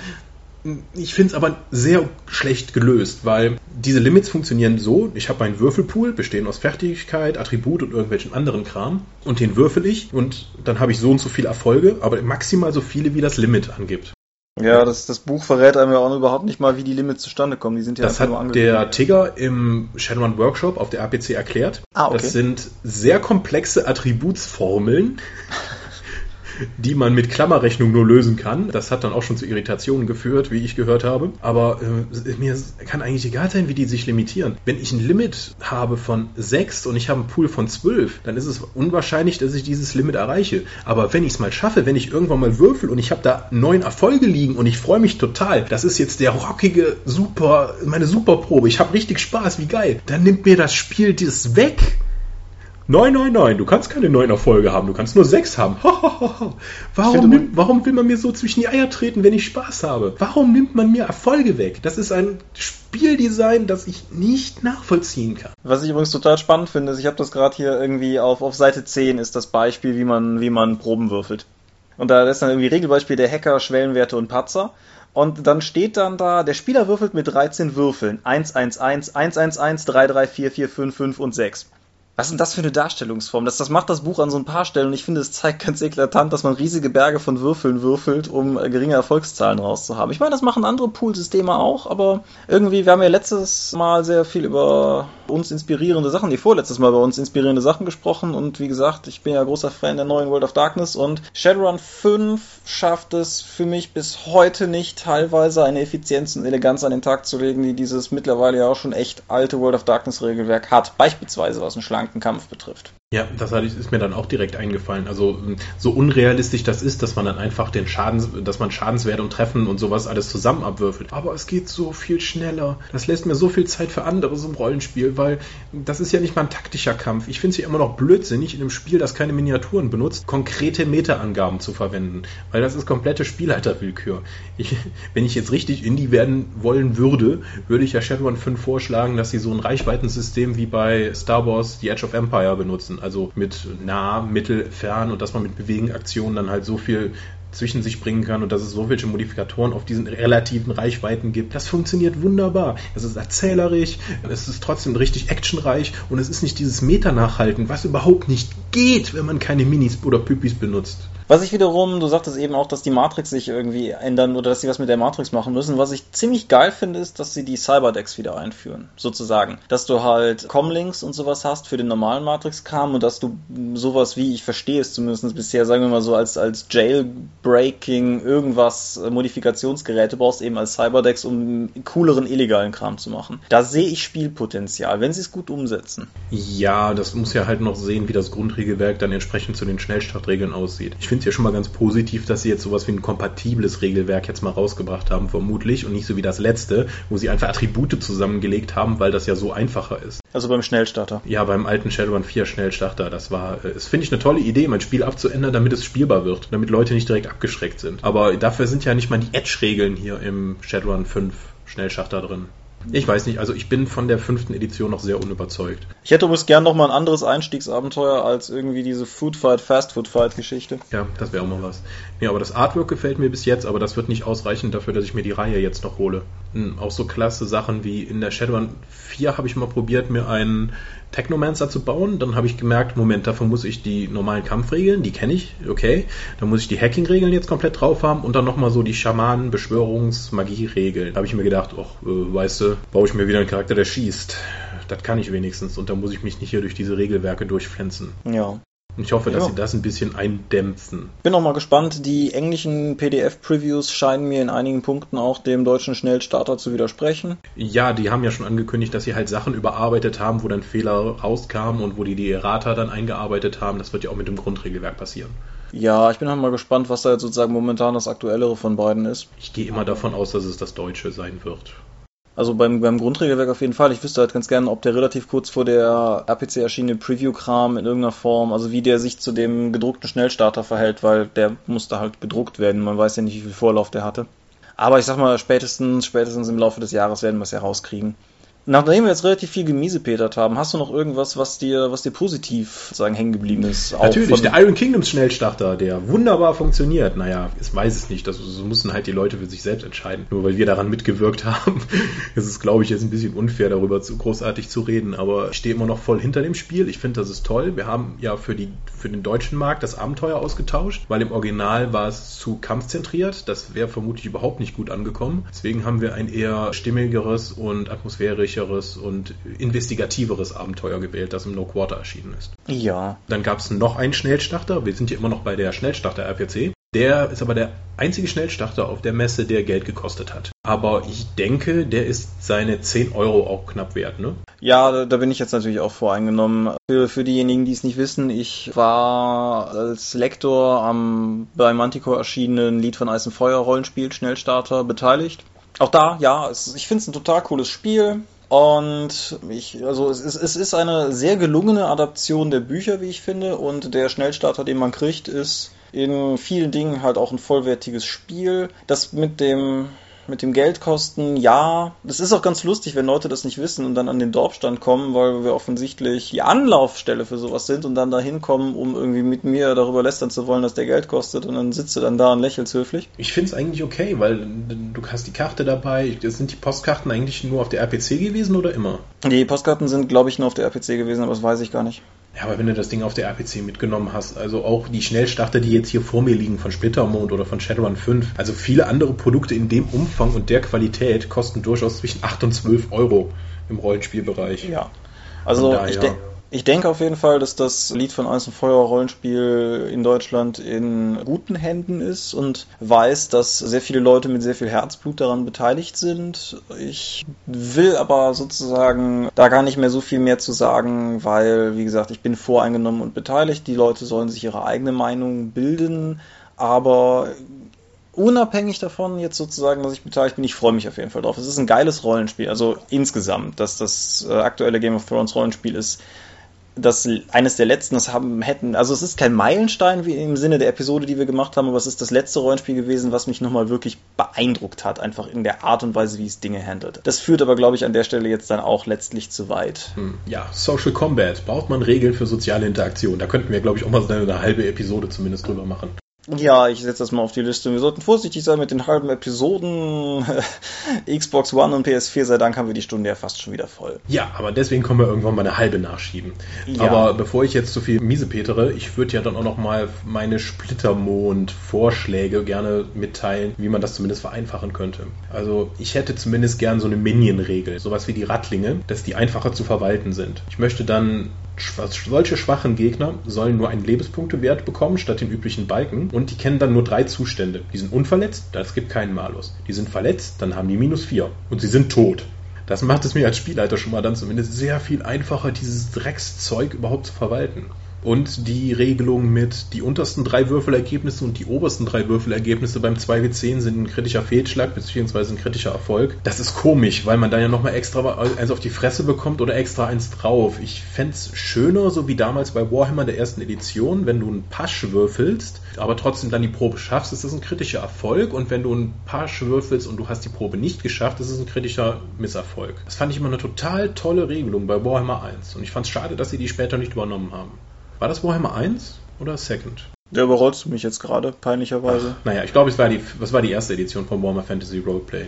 ich finde es aber sehr schlecht gelöst, weil diese Limits funktionieren so, ich habe einen Würfelpool, bestehend aus Fertigkeit, Attribut und irgendwelchen anderen Kram und den würfel ich und dann habe ich so und so viele Erfolge, aber maximal so viele, wie das Limit angibt. Ja, das, das Buch verrät einem ja auch überhaupt nicht mal, wie die Limits zustande kommen. Die sind ja das hat nur der Tigger im Shadowrun Workshop auf der APC erklärt. Ah, okay. Das sind sehr komplexe Attributsformeln, die man mit Klammerrechnung nur lösen kann. Das hat dann auch schon zu Irritationen geführt, wie ich gehört habe. Aber äh, mir kann eigentlich egal sein, wie die sich limitieren. Wenn ich ein Limit habe von 6 und ich habe einen Pool von 12, dann ist es unwahrscheinlich, dass ich dieses Limit erreiche. Aber wenn ich es mal schaffe, wenn ich irgendwann mal würfel und ich habe da neun Erfolge liegen und ich freue mich total, das ist jetzt der rockige, super, meine Superprobe, ich habe richtig Spaß, wie geil, dann nimmt mir das Spiel das weg. Nein, nein, nein, du kannst keine neun Erfolge haben, du kannst nur sechs haben. warum, nimmt, warum will man mir so zwischen die Eier treten, wenn ich Spaß habe? Warum nimmt man mir Erfolge weg? Das ist ein Spieldesign, das ich nicht nachvollziehen kann. Was ich übrigens total spannend finde, ist, ich habe das gerade hier irgendwie auf, auf Seite 10 ist das Beispiel, wie man, wie man Proben würfelt. Und da ist dann irgendwie Regelbeispiel der Hacker, Schwellenwerte und Patzer. Und dann steht dann da, der Spieler würfelt mit 13 Würfeln. 1, 1, 1, 1, 1, 1, 3, 3, 4, 4, 5, 5 und 6. Was ist denn das für eine Darstellungsform? Das, das macht das Buch an so ein paar Stellen und ich finde, es zeigt ganz eklatant, dass man riesige Berge von Würfeln würfelt, um äh, geringe Erfolgszahlen rauszuhaben. Ich meine, das machen andere Poolsysteme auch, aber irgendwie, wir haben ja letztes Mal sehr viel über uns inspirierende Sachen, die vorletztes Mal über uns inspirierende Sachen gesprochen und wie gesagt, ich bin ja großer Fan der neuen World of Darkness und Shadowrun 5 schafft es für mich bis heute nicht, teilweise eine Effizienz und Eleganz an den Tag zu legen, die dieses mittlerweile ja auch schon echt alte World of Darkness Regelwerk hat. Beispielsweise was einen schlanken Kampf betrifft. Ja, das ist mir dann auch direkt eingefallen. Also so unrealistisch das ist, dass man dann einfach den Schaden, dass man Schadenswert und Treffen und sowas alles zusammen abwürfelt. Aber es geht so viel schneller. Das lässt mir so viel Zeit für anderes im Rollenspiel, weil das ist ja nicht mal ein taktischer Kampf. Ich finde es ja immer noch blödsinnig, in einem Spiel, das keine Miniaturen benutzt, konkrete Meta-Angaben zu verwenden. Weil das ist komplette Spielleiterwillkür. Ich, wenn ich jetzt richtig Indie werden wollen würde, würde ich ja Shadowrun 5 vorschlagen, dass sie so ein Reichweitensystem wie bei Star Wars The Edge of Empire benutzen also mit nah, mittel, fern und dass man mit Bewegen Aktionen dann halt so viel zwischen sich bringen kann und dass es so welche Modifikatoren auf diesen relativen Reichweiten gibt. Das funktioniert wunderbar. Es ist erzählerisch, es ist trotzdem richtig actionreich und es ist nicht dieses Meta-Nachhalten, was überhaupt nicht geht, wenn man keine Minis oder Püppis benutzt. Was ich wiederum, du sagtest eben auch, dass die Matrix sich irgendwie ändern oder dass sie was mit der Matrix machen müssen. Was ich ziemlich geil finde, ist, dass sie die Cyberdecks wieder einführen, sozusagen. Dass du halt Comlinks und sowas hast für den normalen Matrix-Kram und dass du sowas wie, ich verstehe es zumindest bisher, sagen wir mal so, als, als Jailbreaking irgendwas, äh, Modifikationsgeräte brauchst, eben als Cyberdecks, um cooleren illegalen Kram zu machen. Da sehe ich Spielpotenzial, wenn sie es gut umsetzen. Ja, das muss ja halt noch sehen, wie das Grundregelwerk dann entsprechend zu den Schnellstartregeln aussieht. Ich finde es ja schon mal ganz positiv, dass sie jetzt sowas wie ein kompatibles Regelwerk jetzt mal rausgebracht haben, vermutlich, und nicht so wie das letzte, wo sie einfach Attribute zusammengelegt haben, weil das ja so einfacher ist. Also beim Schnellstarter. Ja, beim alten Shadowrun 4 Schnellstarter. Das war, das finde ich eine tolle Idee, mein Spiel abzuändern, damit es spielbar wird, damit Leute nicht direkt abgeschreckt sind. Aber dafür sind ja nicht mal die Edge-Regeln hier im Shadowrun 5 Schnellstarter drin. Ich weiß nicht, also ich bin von der fünften Edition noch sehr unüberzeugt. Ich hätte übrigens gern noch mal ein anderes Einstiegsabenteuer als irgendwie diese Food Fight, Fast Food Fight Geschichte. Ja, das wäre auch mal was. Ja, aber das Artwork gefällt mir bis jetzt, aber das wird nicht ausreichen dafür, dass ich mir die Reihe jetzt noch hole. Hm, auch so klasse Sachen wie in der Shadowrun 4 habe ich mal probiert, mir einen Technomancer zu bauen. Dann habe ich gemerkt, Moment, dafür muss ich die normalen Kampfregeln, die kenne ich, okay. Dann muss ich die Hacking-Regeln jetzt komplett drauf haben und dann nochmal so die Schamanen, Beschwörungs-, Magie-Regeln. Da habe ich mir gedacht, ach, äh, weißt du, baue ich mir wieder einen Charakter, der schießt. Das kann ich wenigstens und da muss ich mich nicht hier durch diese Regelwerke durchflänzen. Ja. Und ich hoffe, dass Ja. sie das ein bisschen eindämpfen. Bin auch mal gespannt. Die englischen PDF-Previews scheinen mir in einigen Punkten auch dem deutschen Schnellstarter zu widersprechen. Ja, die haben ja schon angekündigt, dass sie halt Sachen überarbeitet haben, wo dann Fehler rauskamen und wo die die Errata dann eingearbeitet haben. Das wird ja auch mit dem Grundregelwerk passieren. Ja, ich bin auch mal gespannt, was da jetzt sozusagen momentan das aktuellere von beiden ist. Ich gehe immer davon aus, dass es das Deutsche sein wird. Also beim, beim Grundregelwerk auf jeden Fall. Ich wüsste halt ganz gerne, ob der relativ kurz vor der RPC erschienene Preview-Kram in irgendeiner Form, also wie der sich zu dem gedruckten Schnellstarter verhält, weil der musste halt gedruckt werden. Man weiß ja nicht, wie viel Vorlauf der hatte. Aber ich sag mal, spätestens, spätestens im Laufe des Jahres werden wir es ja rauskriegen. Nachdem wir jetzt relativ viel gemiesepetert haben, hast du noch irgendwas, was dir, was dir positiv sozusagen hängen geblieben ist? Natürlich, der Iron Kingdoms Schnellstarter, der wunderbar funktioniert. Naja, ich weiß es nicht. Das, so müssen halt die Leute für sich selbst entscheiden. Nur weil wir daran mitgewirkt haben. Es ist, glaube ich, jetzt ein bisschen unfair, darüber zu großartig zu reden. Aber ich stehe immer noch voll hinter dem Spiel. Ich finde, das ist toll. Wir haben ja für, die, für den deutschen Markt das Abenteuer ausgetauscht, weil im Original war es zu kampfzentriert. Das wäre vermutlich überhaupt nicht gut angekommen. Deswegen haben wir ein eher stimmigeres und atmosphärischeres und investigativeres Abenteuer gewählt, das im No Quarter erschienen ist. Ja. Dann gab es noch einen Schnellstarter. Wir sind hier immer noch bei der Schnellstarter RPC. Der ist aber der einzige Schnellstarter auf der Messe, der Geld gekostet hat. Aber ich denke, der ist seine 10 Euro auch knapp wert, ne? Ja, da, da bin ich jetzt natürlich auch voreingenommen. Für, für diejenigen, die es nicht wissen, ich war als Lektor am bei Manticore erschienenen Lied von Eis und Feuer Rollenspiel Schnellstarter beteiligt. Auch da, ja, es, ich finde es ein total cooles Spiel. Und ich, also es ist, es ist eine sehr gelungene Adaption der Bücher, wie ich finde. Und der Schnellstarter, den man kriegt, ist in vielen Dingen halt auch ein vollwertiges Spiel. Das mit dem mit dem Geldkosten, ja, das ist auch ganz lustig, wenn Leute das nicht wissen und dann an den Dorfstand kommen, weil wir offensichtlich die Anlaufstelle für sowas sind und dann da hinkommen, um irgendwie mit mir darüber lästern zu wollen, dass der Geld kostet und dann sitzt du dann da und lächelst höflich. Ich finde es eigentlich okay, weil du hast die Karte dabei. Sind die Postkarten eigentlich nur auf der RPC gewesen oder immer? Die Postkarten sind, glaube ich, nur auf der RPC gewesen, aber das weiß ich gar nicht. Ja, aber wenn du das Ding auf der RPC mitgenommen hast, also auch die Schnellstarter, die jetzt hier vor mir liegen, von Splittermond oder von Shadowrun 5, also viele andere Produkte in dem Umfang und der Qualität kosten durchaus zwischen 8 und 12 Euro im Rollenspielbereich. Ja. Also ich, de ich denke auf jeden Fall, dass das Lied von Eis und Feuer Rollenspiel in Deutschland in guten Händen ist und weiß, dass sehr viele Leute mit sehr viel Herzblut daran beteiligt sind. Ich will aber sozusagen da gar nicht mehr so viel mehr zu sagen, weil, wie gesagt, ich bin voreingenommen und beteiligt. Die Leute sollen sich ihre eigene Meinung bilden, aber unabhängig davon jetzt sozusagen, dass ich beteiligt bin, ich freue mich auf jeden Fall drauf. Es ist ein geiles Rollenspiel, also insgesamt, dass das äh, aktuelle Game of Thrones Rollenspiel ist das eines der letzten, das haben hätten, also es ist kein Meilenstein wie im Sinne der Episode, die wir gemacht haben, aber es ist das letzte Rollenspiel gewesen, was mich nochmal wirklich beeindruckt hat, einfach in der Art und Weise, wie es Dinge handelt. Das führt aber, glaube ich, an der Stelle jetzt dann auch letztlich zu weit. Hm, Ja, Social Combat. Braucht man Regeln für soziale Interaktion? Da könnten wir, glaube ich, auch mal so eine, eine halbe Episode zumindest drüber machen. Ja, ich setze das mal auf die Liste. Wir sollten vorsichtig sein mit den halben Episoden. Xbox One und PS4, sei Dank haben wir die Stunde ja fast schon wieder voll. Ja, aber deswegen können wir irgendwann mal eine halbe nachschieben. Ja. Aber bevor ich jetzt zu viel miesepetere, ich würde ja dann auch noch mal meine Splittermond-Vorschläge gerne mitteilen, wie man das zumindest vereinfachen könnte. Also ich hätte zumindest gern so eine Minion-Regel, sowas wie die Rattlinge, dass die einfacher zu verwalten sind. Ich möchte dann solche schwachen Gegner sollen nur einen Lebenspunktewert bekommen statt den üblichen Balken und die kennen dann nur drei Zustände. Die sind unverletzt, das gibt keinen Malus. Die sind verletzt, dann haben die minus vier und sie sind tot. Das macht es mir als Spielleiter schon mal dann zumindest sehr viel einfacher, dieses Dreckszeug überhaupt zu verwalten und die Regelung mit die untersten drei Würfelergebnisse und die obersten drei Würfelergebnisse beim 2W10 sind ein kritischer Fehlschlag bzw. ein kritischer Erfolg. Das ist komisch, weil man dann ja nochmal extra eins auf die Fresse bekommt oder extra eins drauf. Ich fände es schöner, so wie damals bei Warhammer der ersten Edition, wenn du einen Pasch würfelst, aber trotzdem dann die Probe schaffst, ist das ein kritischer Erfolg und wenn du einen Pasch würfelst und du hast die Probe nicht geschafft, ist es ein kritischer Misserfolg. Das fand ich immer eine total tolle Regelung bei Warhammer 1 und ich fand es schade, dass sie die später nicht übernommen haben. War das Warhammer 1 oder Second? Da überrollst du mich jetzt gerade, peinlicherweise. Ach, naja, ich glaube, es war die, was war die erste Edition von Warhammer Fantasy Roleplay.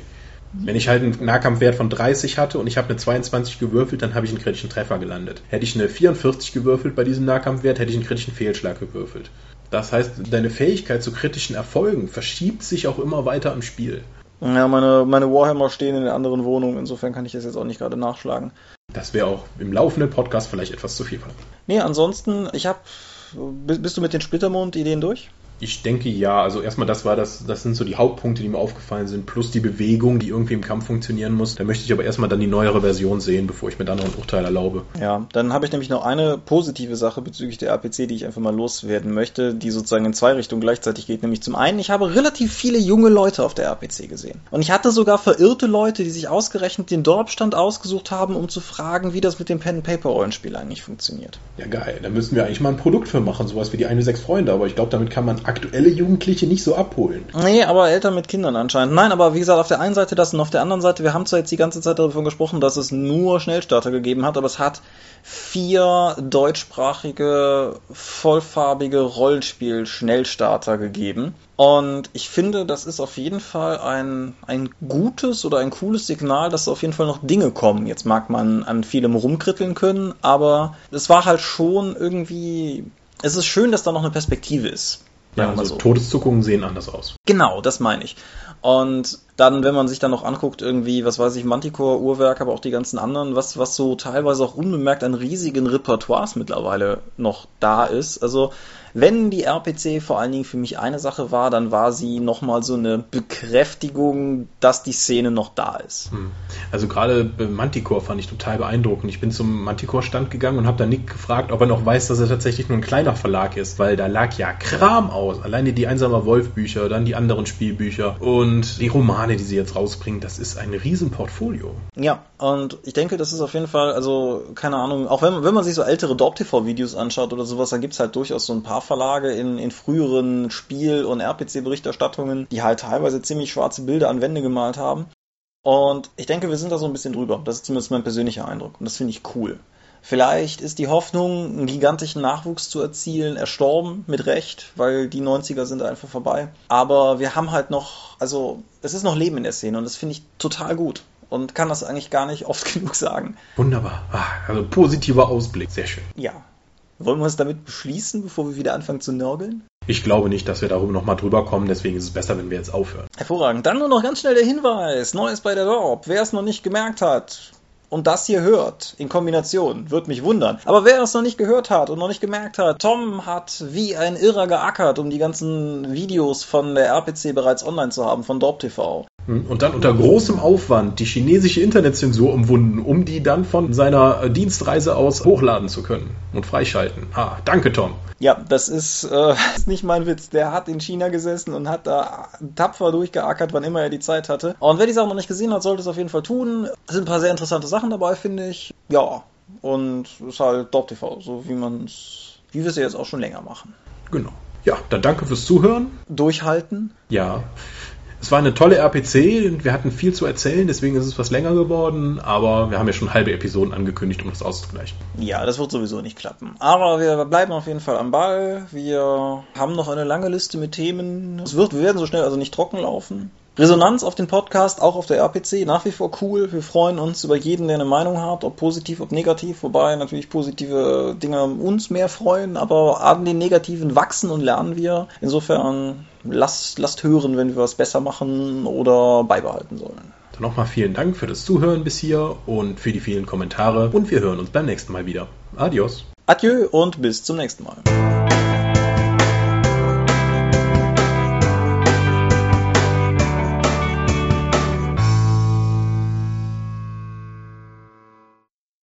Wenn ich halt einen Nahkampfwert von 30 hatte und ich habe eine 22 gewürfelt, dann habe ich einen kritischen Treffer gelandet. Hätte ich eine 44 gewürfelt bei diesem Nahkampfwert, hätte ich einen kritischen Fehlschlag gewürfelt. Das heißt, deine Fähigkeit zu kritischen Erfolgen verschiebt sich auch immer weiter im Spiel. Ja, meine, meine Warhammer stehen in den anderen Wohnungen, insofern kann ich das jetzt auch nicht gerade nachschlagen. Das wäre auch im laufenden Podcast vielleicht etwas zu viel. Nee, ansonsten, ich habe. Bist du mit den Splittermond-Ideen durch? Ich denke ja, also erstmal das war das, das sind so die Hauptpunkte, die mir aufgefallen sind, plus die Bewegung, die irgendwie im Kampf funktionieren muss. Da möchte ich aber erstmal dann die neuere Version sehen, bevor ich mir dann noch ein Urteil erlaube. Ja, dann habe ich nämlich noch eine positive Sache bezüglich der APC, die ich einfach mal loswerden möchte, die sozusagen in zwei Richtungen gleichzeitig geht. Nämlich zum einen, ich habe relativ viele junge Leute auf der APC gesehen. Und ich hatte sogar verirrte Leute, die sich ausgerechnet den Dorpstand ausgesucht haben, um zu fragen, wie das mit dem Pen-Paper-Rollenspiel eigentlich funktioniert. Ja, geil. Da müssten wir eigentlich mal ein Produkt für machen, sowas wie die eine sechs Freunde. Aber ich glaube, damit kann man aktuelle Jugendliche nicht so abholen. Nee, aber Eltern mit Kindern anscheinend. Nein, aber wie gesagt, auf der einen Seite das und auf der anderen Seite, wir haben zwar jetzt die ganze Zeit davon gesprochen, dass es nur Schnellstarter gegeben hat, aber es hat vier deutschsprachige, vollfarbige Rollenspiel-Schnellstarter gegeben. Und ich finde, das ist auf jeden Fall ein, ein gutes oder ein cooles Signal, dass auf jeden Fall noch Dinge kommen. Jetzt mag man an vielem rumkritteln können, aber es war halt schon irgendwie es ist schön, dass da noch eine Perspektive ist. Ja, also so. Todeszuckungen sehen anders aus. Genau, das meine ich. Und dann, wenn man sich dann noch anguckt, irgendwie, was weiß ich, Manticore, Uhrwerk, aber auch die ganzen anderen, was, was so teilweise auch unbemerkt an riesigen Repertoires mittlerweile noch da ist. Also, wenn die RPC vor allen Dingen für mich eine Sache war, dann war sie nochmal so eine Bekräftigung, dass die Szene noch da ist. Hm. Also gerade Manticore fand ich total beeindruckend. Ich bin zum Manticore-Stand gegangen und habe dann Nick gefragt, ob er noch weiß, dass er tatsächlich nur ein kleiner Verlag ist, weil da lag ja Kram aus. Alleine die Einsamer Wolf-Bücher, dann die anderen Spielbücher und die Romane, die sie jetzt rausbringen, das ist ein Riesenportfolio. Ja, und ich denke, das ist auf jeden Fall, also keine Ahnung, auch wenn, wenn man sich so ältere Dorp-TV-Videos anschaut oder sowas, dann gibt es halt durchaus so ein paar Verlage in, in früheren Spiel- und RPC-Berichterstattungen, die halt teilweise ziemlich schwarze Bilder an Wände gemalt haben. Und ich denke, wir sind da so ein bisschen drüber. Das ist zumindest mein persönlicher Eindruck. Und das finde ich cool. Vielleicht ist die Hoffnung, einen gigantischen Nachwuchs zu erzielen, erstorben, mit Recht, weil die 90er sind einfach vorbei. Aber wir haben halt noch, also es ist noch Leben in der Szene und das finde ich total gut und kann das eigentlich gar nicht oft genug sagen. Wunderbar. Ah, also positiver Ausblick, sehr schön. Ja. Wollen wir uns damit beschließen, bevor wir wieder anfangen zu nörgeln? Ich glaube nicht, dass wir darüber nochmal drüber kommen, deswegen ist es besser, wenn wir jetzt aufhören. Hervorragend. Dann nur noch ganz schnell der Hinweis. Neues bei der Dorp. Wer es noch nicht gemerkt hat, und das hier hört, in Kombination, wird mich wundern. Aber wer es noch nicht gehört hat und noch nicht gemerkt hat, Tom hat wie ein Irrer geackert, um die ganzen Videos von der RPC bereits online zu haben, von Dorp TV. Und dann unter großem Aufwand die chinesische Internetzensur umwunden, um die dann von seiner Dienstreise aus hochladen zu können und freischalten. Ah, danke, Tom. Ja, das ist, äh, ist nicht mein Witz. Der hat in China gesessen und hat da tapfer durchgeackert, wann immer er die Zeit hatte. Und wer die Sache noch nicht gesehen hat, sollte es auf jeden Fall tun. Es sind ein paar sehr interessante Sachen dabei, finde ich. Ja, und es ist halt Dorp TV, so wie man es, wie wir es jetzt auch schon länger machen. Genau. Ja, dann danke fürs Zuhören. Durchhalten. Ja. Es war eine tolle RPC und wir hatten viel zu erzählen, deswegen ist es was länger geworden, aber wir haben ja schon halbe Episoden angekündigt, um das auszugleichen. Ja, das wird sowieso nicht klappen. Aber wir bleiben auf jeden Fall am Ball. Wir haben noch eine lange Liste mit Themen. Es wird, wir werden so schnell also nicht trocken laufen. Resonanz auf den Podcast, auch auf der RPC, nach wie vor cool. Wir freuen uns über jeden, der eine Meinung hat, ob positiv, ob negativ, wobei natürlich positive Dinge uns mehr freuen, aber an den negativen wachsen und lernen wir. Insofern lasst, lasst hören, wenn wir was besser machen oder beibehalten sollen. Dann nochmal vielen Dank für das Zuhören bis hier und für die vielen Kommentare und wir hören uns beim nächsten Mal wieder. Adios. Adieu und bis zum nächsten Mal.